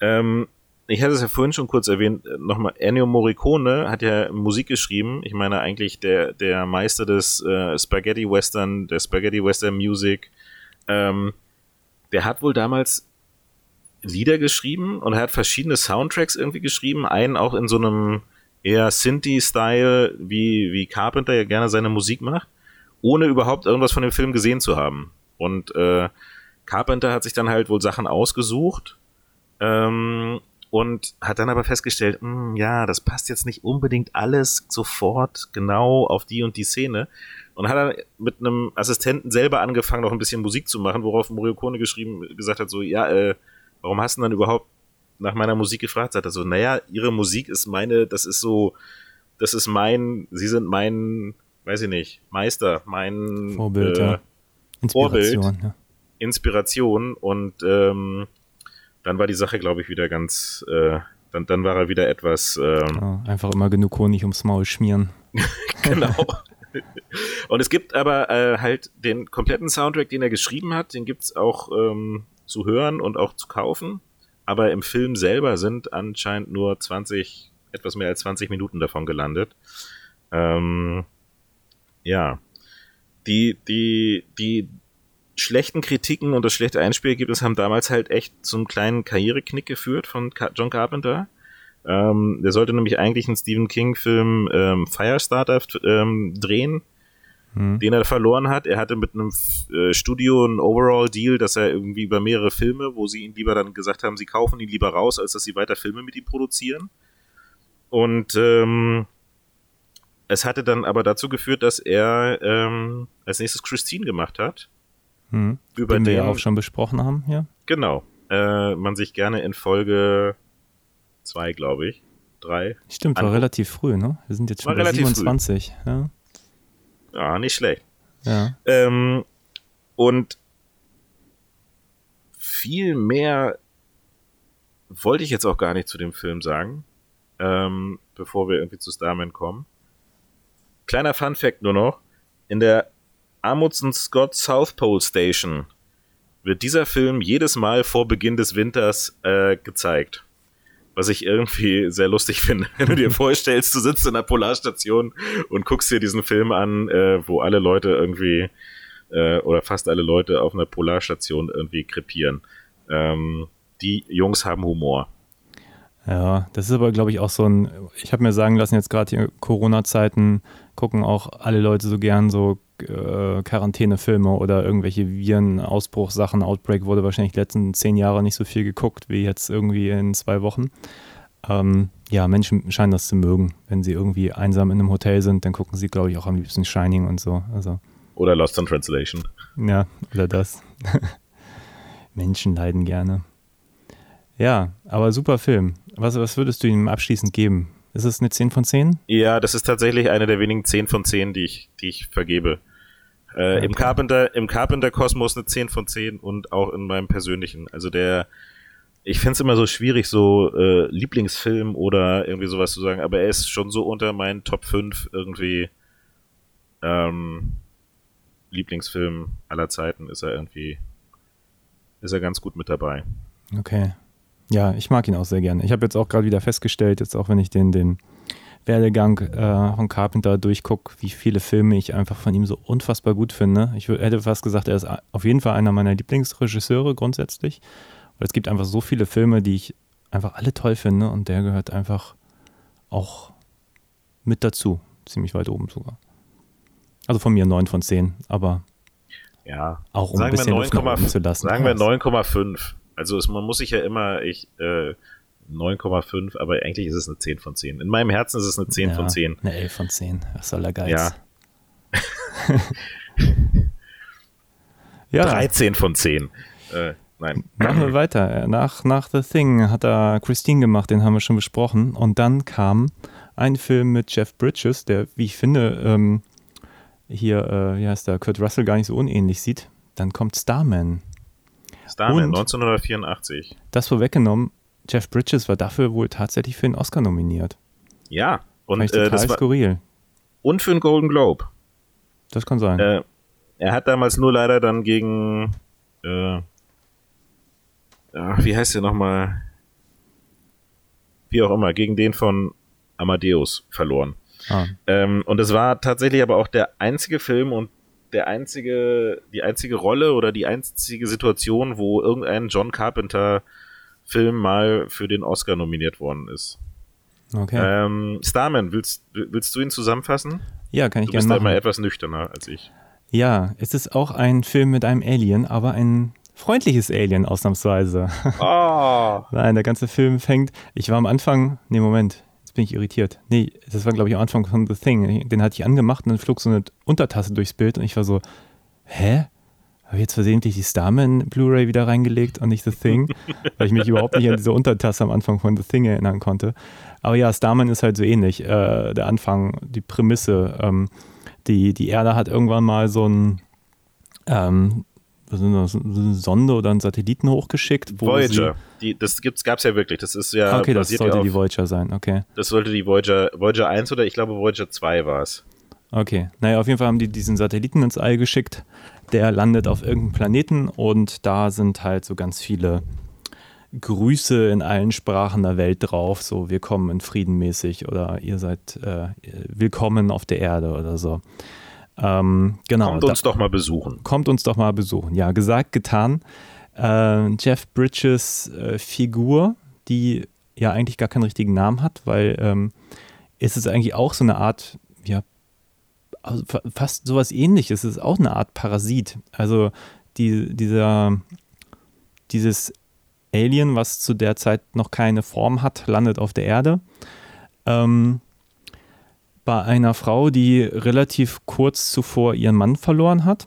Ähm, ich hatte es ja vorhin schon kurz erwähnt, äh, nochmal, Ennio Morricone hat ja Musik geschrieben. Ich meine eigentlich der, der Meister des äh, Spaghetti Western, der Spaghetti Western Music. Ähm, der hat wohl damals Lieder geschrieben und er hat verschiedene Soundtracks irgendwie geschrieben. Einen auch in so einem eher Synthie-Style, wie, wie Carpenter ja gerne seine Musik macht, ohne überhaupt irgendwas von dem Film gesehen zu haben. Und äh, Carpenter hat sich dann halt wohl Sachen ausgesucht ähm, und hat dann aber festgestellt, "Hm, ja, das passt jetzt nicht unbedingt alles sofort genau auf die und die Szene. Und hat dann mit einem Assistenten selber angefangen, noch ein bisschen Musik zu machen, worauf Morricone geschrieben, gesagt hat, so, ja, äh, warum hast du denn dann überhaupt nach meiner Musik gefragt, sagt er so, naja, ihre Musik ist meine, das ist so, das ist mein, sie sind mein, weiß ich nicht, Meister, mein Vorbild, äh, ja. Inspiration, Vorbild. ja. Inspiration und ähm, dann war die Sache, glaube ich, wieder ganz, äh, dann, dann war er wieder etwas, ähm, ja. Einfach immer genug Honig ums Maul schmieren. genau. Und es gibt aber äh, halt den kompletten Soundtrack, den er geschrieben hat, den gibt's auch ähm, zu hören und auch zu kaufen. Aber im Film selber sind anscheinend nur 20, etwas mehr als 20 Minuten davon gelandet. Ähm, ja. Die, die, die schlechten Kritiken und das schlechte Einspielergebnis haben damals halt echt zum kleinen Karriereknick geführt von John Carpenter. Ähm, der sollte nämlich eigentlich einen Stephen King-Film ähm, Firestarter ähm, drehen, Hm. den er verloren hat. Er hatte mit einem äh, Studio einen Overall-Deal, dass er irgendwie über mehrere Filme, wo sie ihn lieber dann gesagt haben, sie kaufen ihn lieber raus, als dass sie weiter Filme mit ihm produzieren. Und ähm, es hatte dann aber dazu geführt, dass er ähm, als nächstes Christine gemacht hat. Hm. Über Den wir ja den- auch schon besprochen haben hier. Genau. Äh, man sich gerne in Folge zwei, glaube ich, drei. Stimmt, war relativ früh, ne? Wir sind jetzt schon War bei relativ früh. 27. Ja. Ja, nicht schlecht. ja. Ähm, und viel mehr wollte ich jetzt auch gar nicht zu dem Film sagen, ähm, bevor wir irgendwie zu Starman kommen. Kleiner Fun Fact nur noch. In der Amundsen Scott South Pole Station wird dieser Film jedes Mal vor Beginn des Winters äh, gezeigt. Was ich irgendwie sehr lustig finde. Wenn du dir vorstellst, du sitzt in der Polarstation und guckst dir diesen Film an, äh, wo alle Leute irgendwie äh, oder fast alle Leute auf einer Polarstation irgendwie krepieren. Ähm, die Jungs haben Humor. Ja, das ist aber, glaube ich, auch so ein. Ich habe mir sagen lassen, jetzt gerade hier Corona-Zeiten gucken auch alle Leute so gern so äh, Quarantänefilme oder irgendwelche Viren-Ausbruchsachen. Outbreak wurde wahrscheinlich die letzten zehn Jahre nicht so viel geguckt wie jetzt irgendwie in zwei Wochen. Ähm, ja, Menschen scheinen das zu mögen. Wenn sie irgendwie einsam in einem Hotel sind, dann gucken sie, glaube ich, auch am liebsten Shining und so. Also, Oder Lost in Translation. ja, oder das. Menschen leiden gerne. Ja, aber super Film. Was, was würdest du ihm abschließend geben? Ist es eine 10 von 10? Ja, das ist tatsächlich eine der wenigen 10 von 10, die ich, die ich vergebe. Äh, Im Okay. Carpenter, im Carpenter-Kosmos eine 10 von 10 und auch in meinem persönlichen. Also der, ich find's immer so schwierig, so äh, Lieblingsfilm oder irgendwie sowas zu sagen, aber er ist schon so unter meinen Top 5 irgendwie ähm, Lieblingsfilm aller Zeiten ist er irgendwie, ist er ganz gut mit dabei. Okay. Ja, ich mag ihn auch sehr gerne. Ich habe jetzt auch gerade wieder festgestellt, jetzt auch wenn ich den, den Werdegang äh, von Carpenter durchgucke, wie viele Filme ich einfach von ihm so unfassbar gut finde. Ich hätte fast gesagt, er ist auf jeden Fall einer meiner Lieblingsregisseure grundsätzlich. Weil es gibt einfach so viele Filme, die ich einfach alle toll finde und der gehört einfach auch mit dazu. Ziemlich weit oben sogar. Also von mir 9 von 10, aber Ja. auch um ein sagen wir bisschen Luft nach 9,5 oben zu lassen. Sagen wir Ja, 9,5. Also es, man muss sich ja immer, ich, äh, 9,5, aber eigentlich ist es eine 10 von 10. In meinem Herzen ist es eine 10 ja, von 10. Eine 11 von 10. Was soll der Geiz? Ja. ja. 13 von 10. Äh, nein. Machen wir weiter. Nach, nach The Thing hat er Christine gemacht, den haben wir schon besprochen. Und dann kam ein Film mit Jeff Bridges, der, wie ich finde, ähm, hier, äh, wie heißt der, Kurt Russell gar nicht so unähnlich sieht. Dann kommt Starman. Starman, Und- 1984. Das vorweggenommen, Jeff Bridges war dafür wohl tatsächlich für den Oscar nominiert. Ja. Und ich äh, total das war, skurril. und für einen Golden Globe. Das kann sein. Äh, er hat damals nur leider dann gegen, äh, ach, wie heißt der nochmal? Wie auch immer, gegen den von Amadeus verloren. ah, Ähm, und es war tatsächlich aber auch der einzige Film und der einzige, die einzige Rolle oder die einzige Situation, wo irgendein John Carpenter Film mal für den Oscar nominiert worden ist. okay. Ähm, Starman, willst, willst du ihn zusammenfassen? ja, kann ich Du gerne bist da machen. immer etwas nüchterner als ich. Ja, es ist auch ein Film mit einem Alien, aber ein freundliches Alien ausnahmsweise. Oh. Nein, der ganze Film fängt. Ich war am Anfang. Nee, Moment. Jetzt bin ich irritiert. Nee, das war, glaube ich, am Anfang von The Thing. Den hatte ich angemacht und dann flog so eine Untertasse durchs Bild und ich war so, hä? Habe jetzt versehentlich die Starman Blu-ray wieder reingelegt und nicht The Thing, weil ich mich überhaupt nicht an diese Untertasse am Anfang von The Thing erinnern konnte. Aber ja, Starman ist halt so ähnlich. Äh, der Anfang, die Prämisse. Ähm, die, die Erde hat irgendwann mal so ein, ähm, was sind das, eine Sonde oder einen Satelliten hochgeschickt. Voyager. Die, das gab es ja wirklich. Das ist ja. Okay, das sollte ja auf, die Voyager sein, okay. Das sollte die Voyager, Voyager 1 oder ich glaube Voyager 2 war es. Okay, naja, auf jeden Fall haben die diesen Satelliten ins All geschickt. Der landet auf irgendeinem Planeten und da sind halt so ganz viele Grüße in allen Sprachen der Welt drauf, so wir kommen in Frieden mäßig oder ihr seid äh, willkommen auf der Erde oder so. Ähm, genau. Kommt uns da, doch mal besuchen. Kommt uns doch mal besuchen. Ja, gesagt, getan. Äh, Jeff Bridges äh, Figur, die ja eigentlich gar keinen richtigen Namen hat, weil ähm, es ist eigentlich auch so eine Art, ja, also fast sowas ähnliches. Es ist auch eine Art Parasit. Also die, dieser, dieses Alien, was zu der Zeit noch keine Form hat, landet auf der Erde. Ähm, bei einer Frau, die relativ kurz zuvor ihren Mann verloren hat.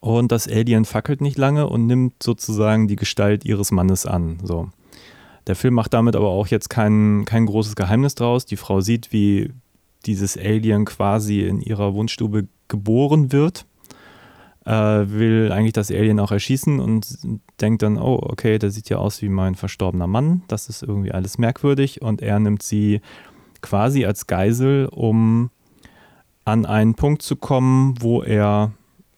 Und das Alien fackelt nicht lange und nimmt sozusagen die Gestalt ihres Mannes an. So. Der Film macht damit aber auch jetzt kein, kein großes Geheimnis draus. Die Frau sieht, wie dieses Alien quasi in ihrer Wohnstube geboren wird äh, will eigentlich das Alien auch erschießen und denkt dann, oh, okay, der sieht ja aus wie mein verstorbener Mann, das ist irgendwie alles merkwürdig und er nimmt sie quasi als Geisel, um an einen Punkt zu kommen, wo er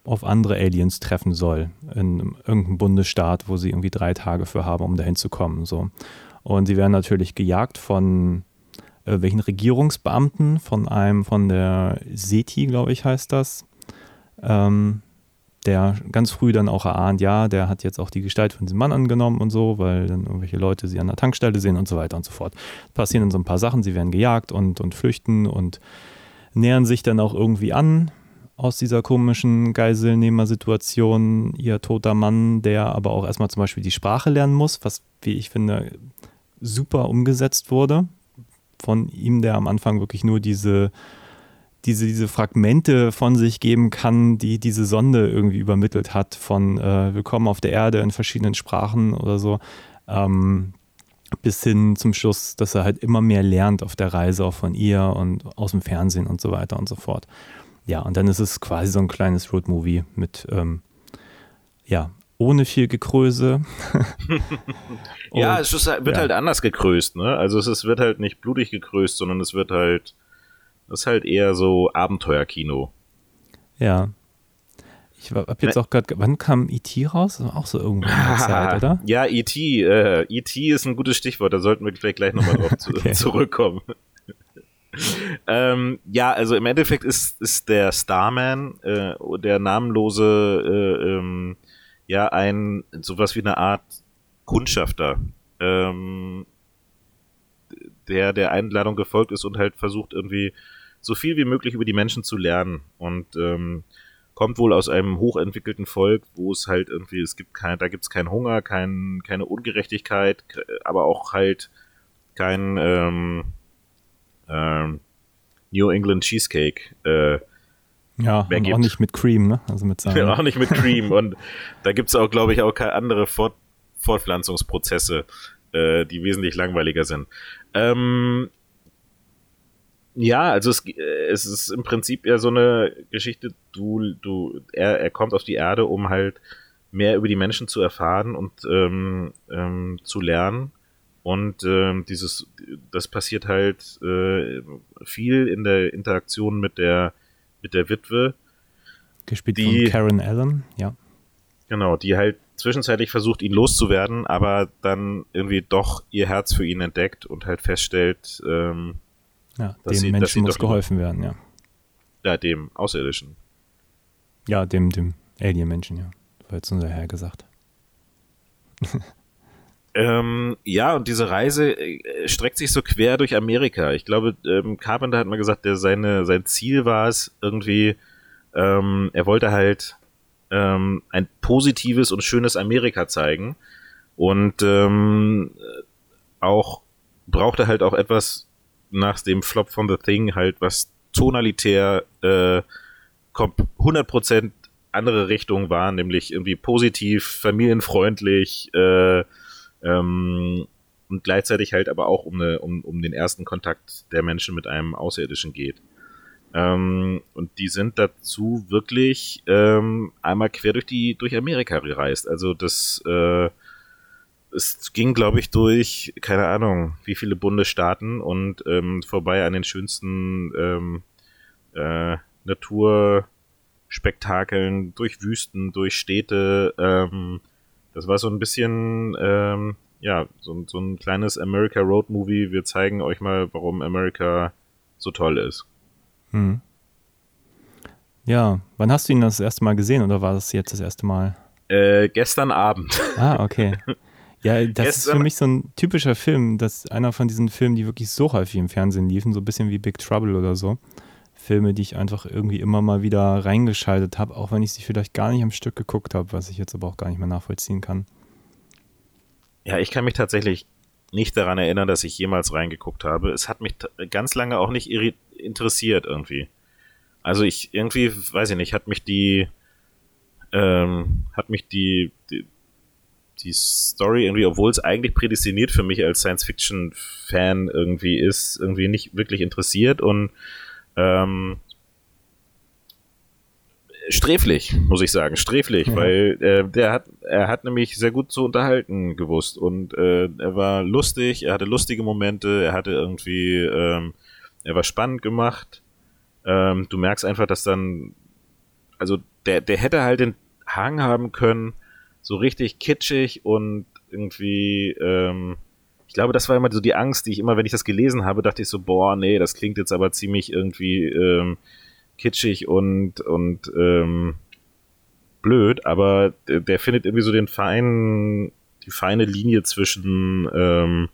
auf andere Aliens treffen soll, in irgendeinem Bundesstaat, wo sie irgendwie drei Tage für haben, um dahin zu kommen. So. Und sie werden natürlich gejagt von äh, welchen Regierungsbeamten, von einem, von der SETI, glaube ich, heißt das. Ähm, der ganz früh dann auch erahnt, ja, der hat jetzt auch die Gestalt von diesem Mann angenommen und so, weil dann irgendwelche Leute sie an der Tankstelle sehen und so weiter und so fort. Passieren dann so ein paar Sachen, sie werden gejagt und, und flüchten und nähern sich dann auch irgendwie an aus dieser komischen Geiselnehmersituation. Ihr toter Mann, der aber auch erstmal zum Beispiel die Sprache lernen muss, was, wie ich finde, super umgesetzt wurde. Von ihm, der am Anfang wirklich nur diese diese, diese Fragmente von sich geben kann, die diese Sonde irgendwie übermittelt hat, von äh, Willkommen auf der Erde in verschiedenen Sprachen oder so, ähm, bis hin zum Schluss, dass er halt immer mehr lernt auf der Reise auch von ihr und aus dem Fernsehen und so weiter und so fort. Ja, und dann ist es quasi so ein kleines Roadmovie mit, ähm, ja, ohne viel Gekröse. ja, es ist, wird ja. halt anders gekröst, ne? Also es ist, wird halt nicht blutig gekröst, sondern es wird halt das ist halt eher so Abenteuerkino. Ja. Ich habe jetzt ne auch gerade, wann kam E.T. raus? Auch so irgendwann in der Zeit, oder? Ja, E.T. Äh, E.T. ist ein gutes Stichwort, da sollten wir vielleicht gleich nochmal drauf okay. zurückkommen. ähm, ja, also im Endeffekt ist, ist der Starman, äh, der namenlose, äh, ähm, ja, ein, sowas wie eine Art Kundschafter. Ähm, der der Einladung gefolgt ist und halt versucht irgendwie so viel wie möglich über die Menschen zu lernen und ähm, kommt wohl aus einem hochentwickelten Volk, wo es halt irgendwie, es gibt kein, da gibt es keinen Hunger, kein, keine Ungerechtigkeit, aber auch halt kein ähm, ähm, New England Cheesecake. Äh, ja, und auch nicht mit Cream, ne? Also mit Sahne. Ja, auch nicht mit Cream. und da gibt es auch, glaube ich, auch keine andere Fort Fortpflanzungsprozesse, äh, die wesentlich langweiliger sind. Ähm, ja, also es, es ist im Prinzip ja so eine Geschichte, du, du, er, er kommt auf die Erde, um halt mehr über die Menschen zu erfahren und ähm, ähm, zu lernen. Und ähm, dieses, das passiert halt äh, viel in der Interaktion mit der, mit der Witwe. Gespielt die, von Karen Allen, ja. Genau, die halt zwischenzeitlich versucht, ihn loszuwerden, aber dann irgendwie doch ihr Herz für ihn entdeckt und halt feststellt, ähm, ja, dem sie, Menschen muss geholfen werden, ja. Ja, dem Außerirdischen. Ja, dem, dem Alien-Menschen, ja. War jetzt unser Herr gesagt. ähm, ja, und diese Reise äh, streckt sich so quer durch Amerika. Ich glaube, ähm, Carpenter hat mal gesagt, der seine, sein Ziel war es irgendwie, ähm, er wollte halt ähm, ein positives und schönes Amerika zeigen. Und ähm, auch brauchte halt auch etwas nach dem Flop von The Thing halt, was tonalitär äh, 100% andere Richtung war, nämlich irgendwie positiv, familienfreundlich äh, ähm, und gleichzeitig halt aber auch um, eine, um, um den ersten Kontakt der Menschen mit einem Außerirdischen geht. Ähm, und die sind dazu wirklich ähm, einmal quer durch die durch Amerika gereist. Also das äh, es ging, glaube ich, durch, keine Ahnung, wie viele Bundesstaaten und ähm, vorbei an den schönsten ähm, äh, Naturspektakeln, durch Wüsten, durch Städte. Ähm, das war so ein bisschen, ähm, ja, so, so ein kleines America Road Movie. Wir zeigen euch mal, warum America so toll ist. Hm. Ja, wann hast du ihn das erste Mal gesehen oder war das jetzt das erste Mal? Äh, gestern Abend. Ah, okay. Ja, das ist für mich so ein typischer Film, das einer von diesen Filmen, die wirklich so häufig im Fernsehen liefen, so ein bisschen wie Big Trouble oder so. Filme, die ich einfach irgendwie immer mal wieder reingeschaltet habe, auch wenn ich sie vielleicht gar nicht am Stück geguckt habe, was ich jetzt aber auch gar nicht mehr nachvollziehen kann. Ja, ich kann mich tatsächlich nicht daran erinnern, dass ich jemals reingeguckt habe. Es hat mich ganz lange auch nicht interessiert irgendwie. Also ich irgendwie, weiß ich nicht, hat mich die, ähm, hat mich die, die, die Story irgendwie, obwohl es eigentlich prädestiniert für mich als Science-Fiction-Fan irgendwie ist, irgendwie nicht wirklich interessiert und ähm, sträflich, muss ich sagen, sträflich, ja. weil äh, der hat, er hat nämlich sehr gut zu unterhalten gewusst und äh, er war lustig, er hatte lustige Momente, er hatte irgendwie, ähm, er war spannend gemacht. Ähm, du merkst einfach, dass dann, also der, der hätte halt den Hang haben können, so richtig kitschig und irgendwie, ähm, ich glaube, das war immer so die Angst, die ich immer, wenn ich das gelesen habe, dachte ich so, boah, nee, das klingt jetzt aber ziemlich irgendwie ähm, kitschig und, und ähm, blöd, aber der, der findet irgendwie so den feinen, die feine Linie zwischen, ähm,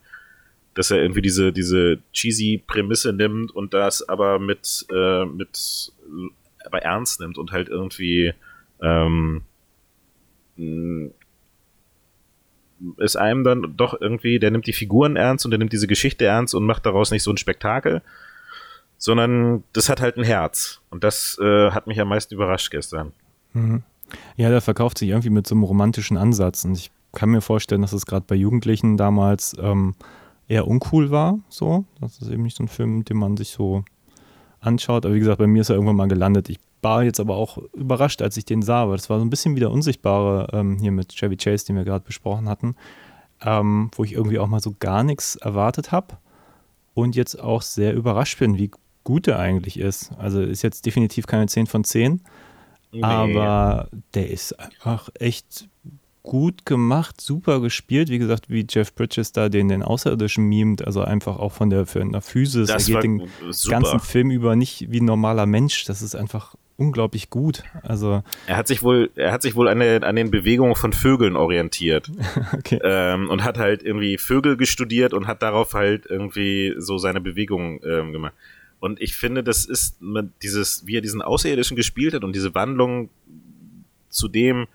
dass er irgendwie diese, diese cheesy Prämisse nimmt und das aber mit, äh, mit, aber ernst nimmt und halt irgendwie, ähm, ist einem dann doch irgendwie, der nimmt die Figuren ernst und der nimmt diese Geschichte ernst und macht daraus nicht so ein Spektakel, sondern das hat halt ein Herz. Und das äh, hat mich am meisten überrascht gestern. Mhm. Ja, der verkauft sich irgendwie mit so einem romantischen Ansatz. Und ich kann mir vorstellen, dass es gerade bei Jugendlichen damals ähm, eher uncool war. So, das ist eben nicht so ein Film, den man sich so anschaut. Aber wie gesagt, bei mir ist er irgendwann mal gelandet. Ich war jetzt aber auch überrascht, als ich den sah, weil das war so ein bisschen wie der Unsichtbare ähm, hier mit Chevy Chase, den wir gerade besprochen hatten, ähm, wo ich irgendwie auch mal so gar nichts erwartet habe und jetzt auch sehr überrascht bin, wie gut er eigentlich ist. Also ist jetzt definitiv keine 10 von 10, nee. aber der ist einfach echt gut gemacht, super gespielt. Wie gesagt, wie Jeff Bridges da den, den Außerirdischen mimt, also einfach auch von der, von der Physis. Das er geht den super. ganzen Film über nicht wie ein normaler Mensch. Das ist einfach unglaublich gut. Also er hat sich wohl, er hat sich wohl an, der, an den Bewegungen von Vögeln orientiert okay. ähm, und hat halt irgendwie Vögel gestudiert und hat darauf halt irgendwie so seine Bewegungen ähm, gemacht. Und ich finde, das ist dieses, wie er diesen Außerirdischen gespielt hat und diese Wandlung zu dem,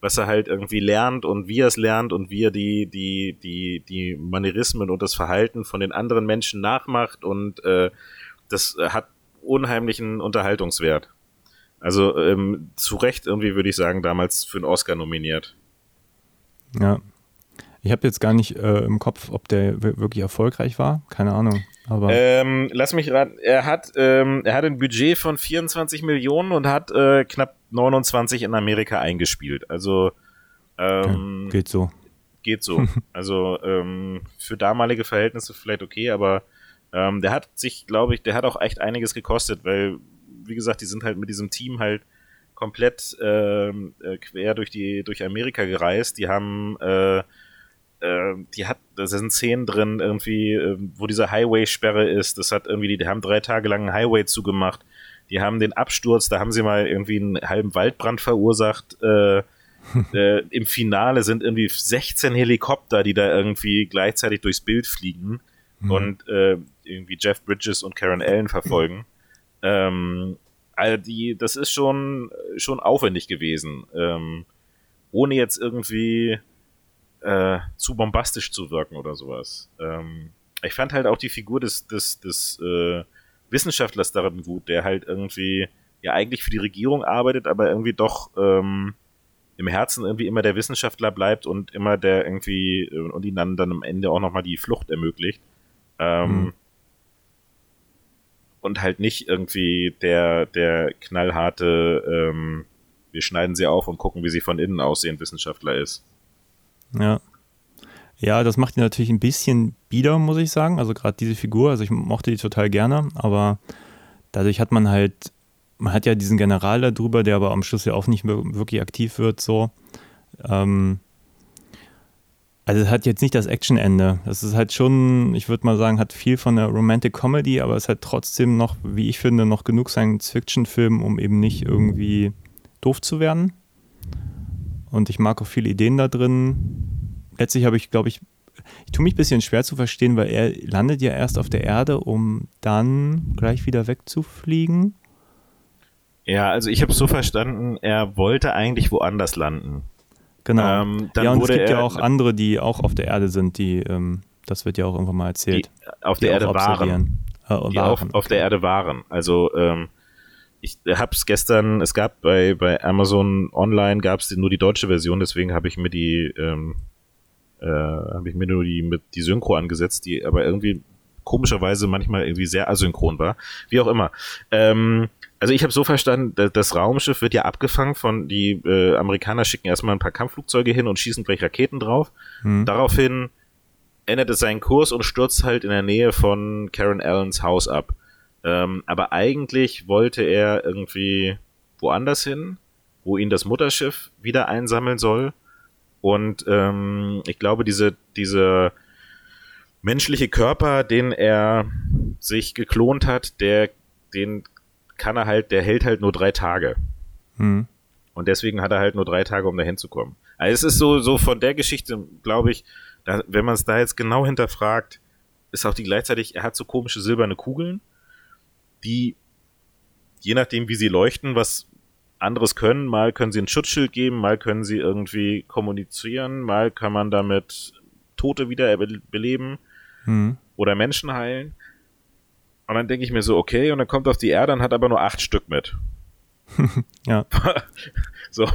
was er halt irgendwie lernt und wie er es lernt und wie er die, die, die, die Manierismen und das Verhalten von den anderen Menschen nachmacht und äh, das hat unheimlichen Unterhaltungswert. Also ähm, zu Recht irgendwie würde ich sagen, damals für einen Oscar nominiert. Ja. Ich habe jetzt gar nicht äh, im Kopf, ob der wirklich erfolgreich war. Keine Ahnung. Aber ähm, lass mich raten. Er hat, ähm, er hat ein Budget von 24 Millionen und hat äh, knapp 29 in Amerika eingespielt. Also ähm, okay. geht so. Geht so. also ähm, für damalige Verhältnisse vielleicht okay, aber ähm, der hat sich, glaube ich, der hat auch echt einiges gekostet, weil wie gesagt, die sind halt mit diesem Team halt komplett ähm, äh, quer durch die durch Amerika gereist. Die haben äh, äh, die hat, da sind Szenen drin, irgendwie, äh, wo diese Highway-Sperre ist. Das hat irgendwie, die, die haben drei Tage lang einen Highway zugemacht. Die haben den Absturz, da haben sie mal irgendwie einen halben Waldbrand verursacht. Äh, äh, Im Finale sind irgendwie 16 Helikopter, die da irgendwie gleichzeitig durchs Bild fliegen mhm. und irgendwie Jeff Bridges und Karen Allen verfolgen. Ähm, all die, das ist schon, schon aufwendig gewesen. Ähm, ohne jetzt irgendwie äh, zu bombastisch zu wirken oder sowas. Ähm, ich fand halt auch die Figur des, des, des äh, Wissenschaftlers darin gut, der halt irgendwie ja eigentlich für die Regierung arbeitet, aber irgendwie doch ähm, im Herzen irgendwie immer der Wissenschaftler bleibt und immer der irgendwie äh, und ihn dann, dann am Ende auch nochmal die Flucht ermöglicht. Ähm, mhm. Und halt nicht irgendwie der, der knallharte, ähm, wir schneiden sie auf und gucken, wie sie von innen aussehen, Wissenschaftler ist. Ja. Ja, das macht ihn natürlich ein bisschen bieder, muss ich sagen. Also gerade diese Figur, also ich mochte die total gerne, aber dadurch hat man halt man hat ja diesen General da drüber, der aber am Schluss ja auch nicht wirklich aktiv wird, so. Ähm, also es hat jetzt nicht das Actionende. Es ist halt schon, ich würde mal sagen, hat viel von der Romantic Comedy, aber es hat trotzdem noch, wie ich finde, noch genug Science-Fiction-Film, um eben nicht irgendwie doof zu werden. Und ich mag auch viele Ideen da drin. Letztlich habe ich, glaube ich, ich tue mich ein bisschen schwer zu verstehen, weil er landet ja erst auf der Erde, um dann gleich wieder wegzufliegen. Ja, also ich habe es so verstanden, er wollte eigentlich woanders landen. Genau. Ähm, ja, und es gibt ja auch andere, die auch auf der Erde sind, die, ähm, das wird ja auch irgendwann mal erzählt. Auf der Erde waren. Äh, die Auf, auf der Erde waren. Also ähm, ich habe es gestern, es gab bei, bei Amazon Online gab es nur die deutsche Version, deswegen habe ich mir die ähm, äh, habe ich mir nur die mit die Synchro angesetzt, die aber irgendwie komischerweise manchmal irgendwie sehr asynchron war. Wie auch immer. Ähm, also ich habe so verstanden, das Raumschiff wird ja abgefangen von, die äh, Amerikaner schicken erstmal ein paar Kampfflugzeuge hin und schießen gleich Raketen drauf. Mhm. Daraufhin ändert es seinen Kurs und stürzt halt in der Nähe von Karen Allens Haus ab. Ähm, aber eigentlich wollte er irgendwie woanders hin, wo ihn das Mutterschiff wieder einsammeln soll. Und ähm, ich glaube, diese, diese menschliche Körper, den er sich geklont hat, der, den kann er halt, der hält halt nur drei Tage. Mhm. Und deswegen hat er halt nur drei Tage, um da hinzukommen. Also es ist so, so von der Geschichte, glaube ich, da, wenn man es da jetzt genau hinterfragt, ist auch die gleichzeitig, er hat so komische silberne Kugeln, die, je nachdem wie sie leuchten, was anderes können, mal können sie ein Schutzschild geben, mal können sie irgendwie kommunizieren, mal kann man damit Tote wieder beleben mhm. oder Menschen heilen. Und dann denke ich mir so, okay, und dann kommt auf die Erde und hat aber nur acht Stück mit. ja. so,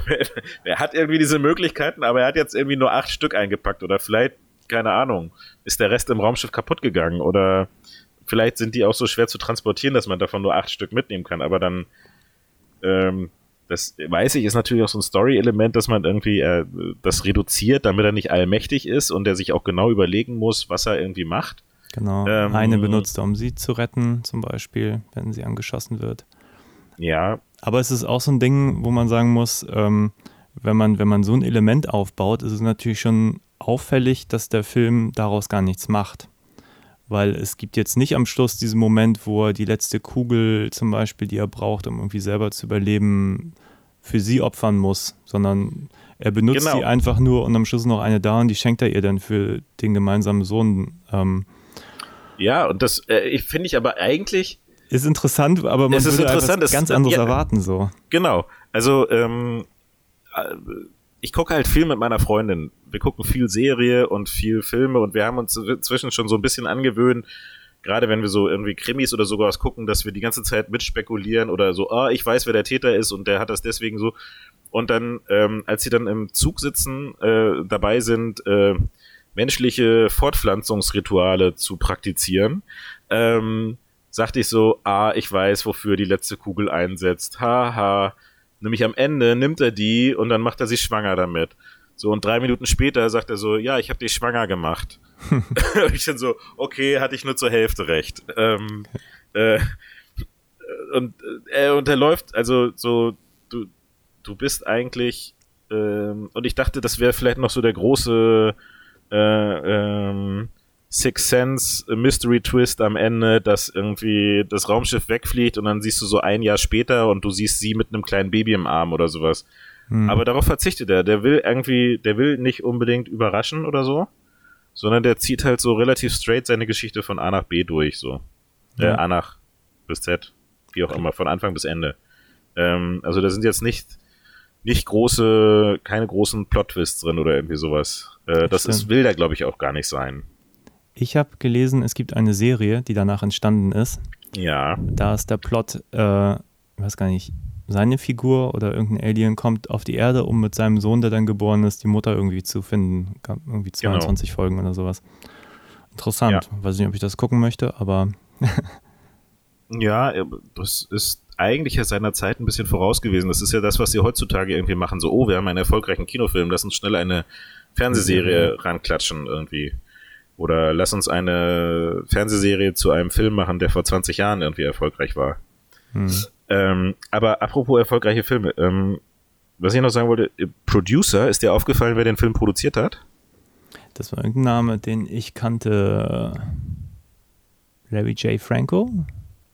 er hat irgendwie diese Möglichkeiten, aber er hat jetzt irgendwie nur acht Stück eingepackt oder vielleicht, keine Ahnung, ist der Rest im Raumschiff kaputt gegangen oder vielleicht sind die auch so schwer zu transportieren, dass man davon nur acht Stück mitnehmen kann, aber dann, ähm, das weiß ich, ist natürlich auch so ein Story-Element, dass man irgendwie äh, das reduziert, damit er nicht allmächtig ist und er sich auch genau überlegen muss, was er irgendwie macht. Genau. Ähm, Eine benutzt er, um sie zu retten, zum Beispiel, wenn sie angeschossen wird. Ja. Aber es ist auch so ein Ding, wo man sagen muss, ähm, wenn, man, wenn man so ein Element aufbaut, ist es natürlich schon auffällig, dass der Film daraus gar nichts macht. Weil es gibt jetzt nicht am Schluss diesen Moment, wo er die letzte Kugel zum Beispiel, die er braucht, um irgendwie selber zu überleben, für sie opfern muss, sondern er benutzt genau. sie einfach nur und am Schluss noch eine da und die schenkt er ihr dann für den gemeinsamen Sohn. Ähm, ja, und das äh, finde ich aber eigentlich. Ist interessant, aber man es ist würde interessant, ganz anderes ja, erwarten so. Genau. Also, ähm, äh, ich gucke halt viel mit meiner Freundin. Wir gucken viel Serie und viel Filme und wir haben uns inzwischen schon so ein bisschen angewöhnt, gerade wenn wir so irgendwie Krimis oder sogar was gucken, dass wir die ganze Zeit mitspekulieren oder so, ah, ich weiß, wer der Täter ist und der hat das deswegen so. Und dann, ähm, als sie dann im Zug sitzen, äh, dabei sind, äh, menschliche Fortpflanzungsrituale zu praktizieren, ähm, sagte ich so, ah, ich weiß, wofür die letzte Kugel einsetzt. Haha. Ha. Nämlich am Ende nimmt er die und dann macht er sie schwanger damit. So, und drei Minuten später sagt er so, ja, ich habe dich schwanger gemacht. ich dann so, okay, hatte ich nur zur Hälfte recht. Ähm, äh, und äh, und er läuft, also so, du, du bist eigentlich, ähm, und ich dachte, das wäre vielleicht noch so der große äh, ähm, Six Sense Mystery Twist am Ende, dass irgendwie das Raumschiff wegfliegt und dann siehst du so ein Jahr später und du siehst sie mit einem kleinen Baby im Arm oder sowas. Hm. Aber darauf verzichtet er. Der will irgendwie, der will nicht unbedingt überraschen oder so, sondern der zieht halt so relativ straight seine Geschichte von A nach B durch, so. Äh, ja. Äh, A nach bis Z, wie auch immer, von Anfang bis Ende. Ähm, also da sind jetzt nicht nicht große, keine großen Plot-Twists drin oder irgendwie sowas. Äh, das ist, will da, glaube ich, auch gar nicht sein. Ich habe gelesen, es gibt eine Serie, die danach entstanden ist. Ja. Da ist der Plot, äh, ich weiß gar nicht, seine Figur oder irgendein Alien kommt auf die Erde, um mit seinem Sohn, der dann geboren ist, die Mutter irgendwie zu finden. Gab Irgendwie 22 Genau. Folgen oder sowas. Interessant. Weiß nicht, ob ich das gucken möchte, aber Ja, äh, das ist eigentlich ja seiner Zeit ein bisschen voraus gewesen. Das ist ja das, was sie heutzutage irgendwie machen. So, oh, wir haben einen erfolgreichen Kinofilm, lass uns schnell eine Fernsehserie ranklatschen irgendwie. Oder lass uns eine Fernsehserie zu einem Film machen, der vor 20 Jahren irgendwie erfolgreich war. hm. Ähm, aber apropos erfolgreiche Filme, ähm, was ich noch sagen wollte, äh, Producer, ist dir aufgefallen, wer den Film produziert hat? das war irgendein Name, den ich kannte. Larry J. Franco?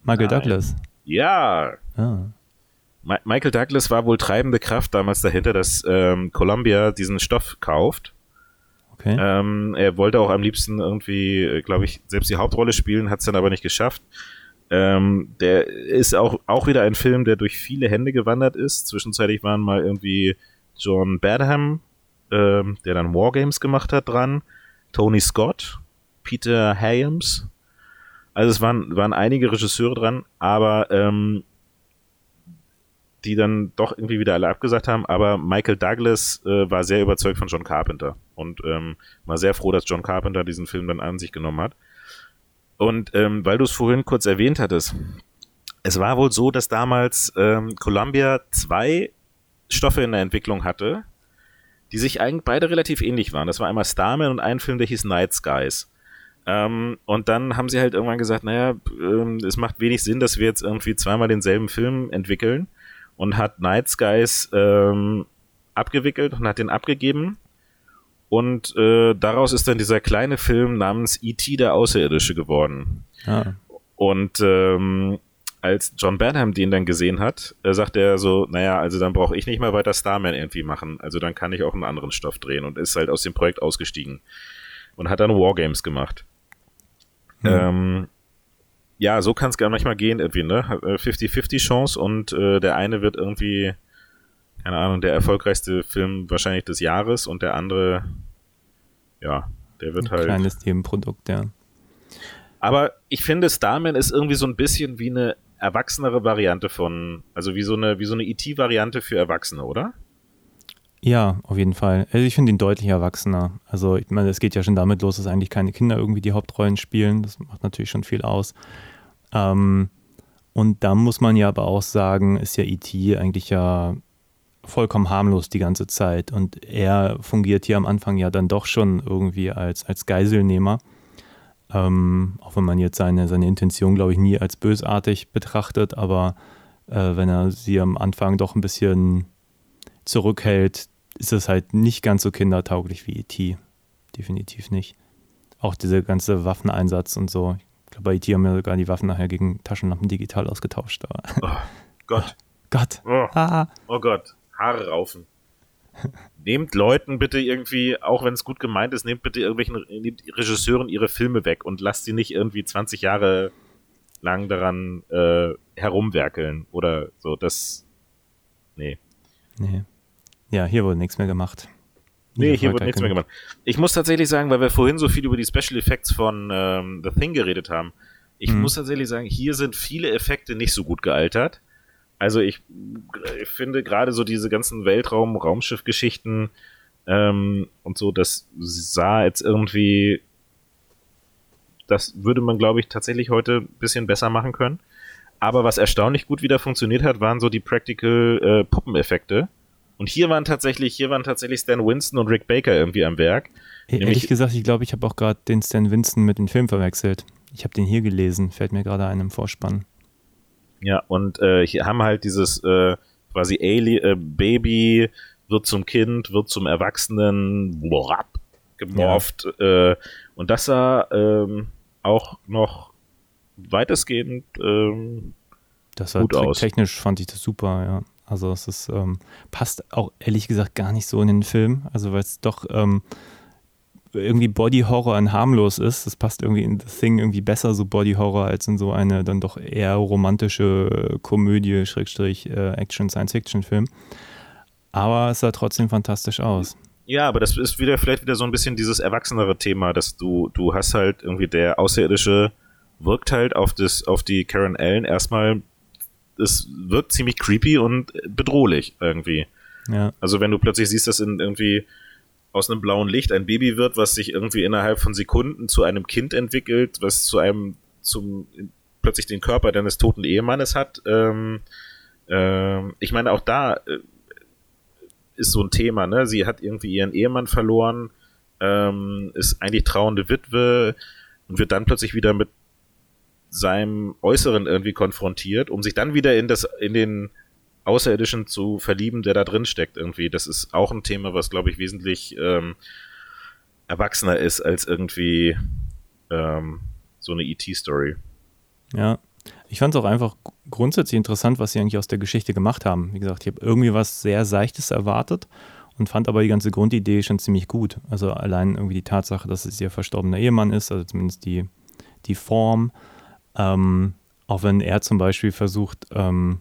Michael Nein. Douglas. Ja, Ah. Ma Michael Douglas war wohl treibende Kraft damals dahinter, dass ähm, Columbia diesen Stoff kauft. Okay. Ähm, er wollte auch am liebsten irgendwie, glaube ich, selbst die Hauptrolle spielen, hat es dann aber nicht geschafft. Ähm, der ist auch, auch wieder ein Film, der durch viele Hände gewandert ist. Zwischenzeitlich waren mal irgendwie John Badham, ähm, der dann Wargames gemacht hat, dran. Tony Scott, Peter Hyams. Also es waren, waren einige Regisseure dran, aber ähm, die dann doch irgendwie wieder alle abgesagt haben. Aber Michael Douglas äh, war sehr überzeugt von John Carpenter und ähm, war sehr froh, dass John Carpenter diesen Film dann an sich genommen hat. Und ähm, weil du es vorhin kurz erwähnt hattest, es war wohl so, dass damals ähm, Columbia zwei Stoffe in der Entwicklung hatte, die sich eigentlich beide relativ ähnlich waren. Das war einmal Starman und ein Film, der hieß Night Skies. Ähm, und dann haben sie halt irgendwann gesagt, naja, ähm, es macht wenig Sinn, dass wir jetzt irgendwie zweimal denselben Film entwickeln und hat Night Skies ähm, abgewickelt und hat den abgegeben. Und äh, daraus ist dann dieser kleine Film namens E.T. der Außerirdische geworden. Ah. Und ähm, als John Badham den dann gesehen hat, äh, sagt er so, naja, also dann brauche ich nicht mehr weiter Starman irgendwie machen. Also dann kann ich auch einen anderen Stoff drehen und ist halt aus dem Projekt ausgestiegen. Und hat dann Wargames gemacht. Ähm, ja, so kann es gar manchmal gehen irgendwie, ne? Hat, äh, 50-50 Chance und äh, der eine wird irgendwie, keine Ahnung, der erfolgreichste Film wahrscheinlich des Jahres und der andere, ja, der wird Ein halt. kleines Nebenprodukt, ja. Aber ich finde, Starman ist irgendwie so ein bisschen wie eine erwachsenere Variante von, also wie so eine, wie so eine IT-Variante für Erwachsene, oder? Ja, auf jeden Fall. Also ich finde ihn deutlich erwachsener. Also ich meine, es geht ja schon damit los, dass eigentlich keine Kinder irgendwie die Hauptrollen spielen. Das macht natürlich schon viel aus. Ähm, und da muss man ja aber auch sagen, ist ja E.T. eigentlich ja vollkommen harmlos die ganze Zeit. Und er fungiert hier am Anfang ja dann doch schon irgendwie als, als Geiselnehmer. Ähm, auch wenn man jetzt seine, seine Intention, glaube ich, nie als bösartig betrachtet, aber äh, wenn er sie am Anfang doch ein bisschen zurückhält, ist es halt nicht ganz so kindertauglich wie E.T. Definitiv nicht. Auch dieser ganze Waffeneinsatz und so. Ich glaube, bei E.T. haben wir sogar die Waffen nachher gegen Taschenlampen digital ausgetauscht. Aber Oh, Gott. Gott. Oh, Ah. oh Gott. Haare raufen. nehmt Leuten bitte irgendwie, auch wenn es gut gemeint ist, nehmt bitte irgendwelchen nehmt Regisseuren ihre Filme weg und lasst sie nicht irgendwie 20 Jahre lang daran äh, herumwerkeln oder so. Das. Nee. Nee. Ja, hier wurde nichts mehr gemacht. Nee, hier erfolgreich nichts mehr gemacht. Ich muss tatsächlich sagen, weil wir vorhin so viel über die Special Effects von ähm, The Thing geredet haben, ich Mhm. muss tatsächlich sagen, hier sind viele Effekte nicht so gut gealtert. Also ich, ich finde gerade so diese ganzen Weltraum, Raumschiff-Geschichten ähm, und so, das sah jetzt irgendwie, das würde man, glaube ich, tatsächlich heute ein bisschen besser machen können. Aber was erstaunlich gut wieder funktioniert hat, waren so die Practical äh, Puppeneffekte. Und hier waren tatsächlich, hier waren tatsächlich Stan Winston und Rick Baker irgendwie am Werk. Ehrlich Nämlich- gesagt, ich glaube, ich habe auch gerade den Stan Winston mit dem Film verwechselt. Ich habe den hier gelesen, fällt mir gerade ein im Vorspann. Ja, und äh, hier haben halt dieses äh, quasi Ali äh, Baby wird zum Kind, wird zum Erwachsenen blab, gemorpht. Äh, und das sah ähm, auch noch weitestgehend ähm, Das war Gut aus. technisch fand ich das super, ja. Also es ist, ähm, passt auch ehrlich gesagt gar nicht so in den Film. Also weil es doch ähm, irgendwie Body Horror in harmlos ist. Das passt irgendwie in The Thing irgendwie besser, so Body Horror, als in so eine dann doch eher romantische Komödie, Schrägstrich, äh, Action-Science-Fiction-Film. Aber es sah trotzdem fantastisch aus. Ja, aber das ist wieder vielleicht wieder so ein bisschen dieses erwachsenere Thema, dass du, du hast halt irgendwie der Außerirdische wirkt halt auf das, auf die Karen Allen erstmal es wirkt ziemlich creepy und bedrohlich irgendwie. Ja. Also wenn du plötzlich siehst, dass in irgendwie aus einem blauen Licht ein Baby wird, was sich irgendwie innerhalb von Sekunden zu einem Kind entwickelt, was zu einem zum plötzlich den Körper deines toten Ehemannes hat. Ähm, ähm, ich meine, auch da äh, ist so ein Thema, ne? Sie hat irgendwie ihren Ehemann verloren, ähm, ist eigentlich trauernde Witwe und wird dann plötzlich wieder mit seinem Äußeren irgendwie konfrontiert, um sich dann wieder in das, in den Außerirdischen zu verlieben, der da drin steckt irgendwie. Das ist auch ein Thema, was, glaube ich, wesentlich ähm, erwachsener ist als irgendwie ähm, so eine ET-Story. Ja, ich fand es auch einfach grundsätzlich interessant, was sie eigentlich aus der Geschichte gemacht haben. Wie gesagt, ich habe irgendwie was sehr Seichtes erwartet und fand aber die ganze Grundidee schon ziemlich gut. Also allein irgendwie die Tatsache, dass es ihr verstorbener Ehemann ist, also zumindest die, die Form. Ähm, auch wenn er zum Beispiel versucht, ähm,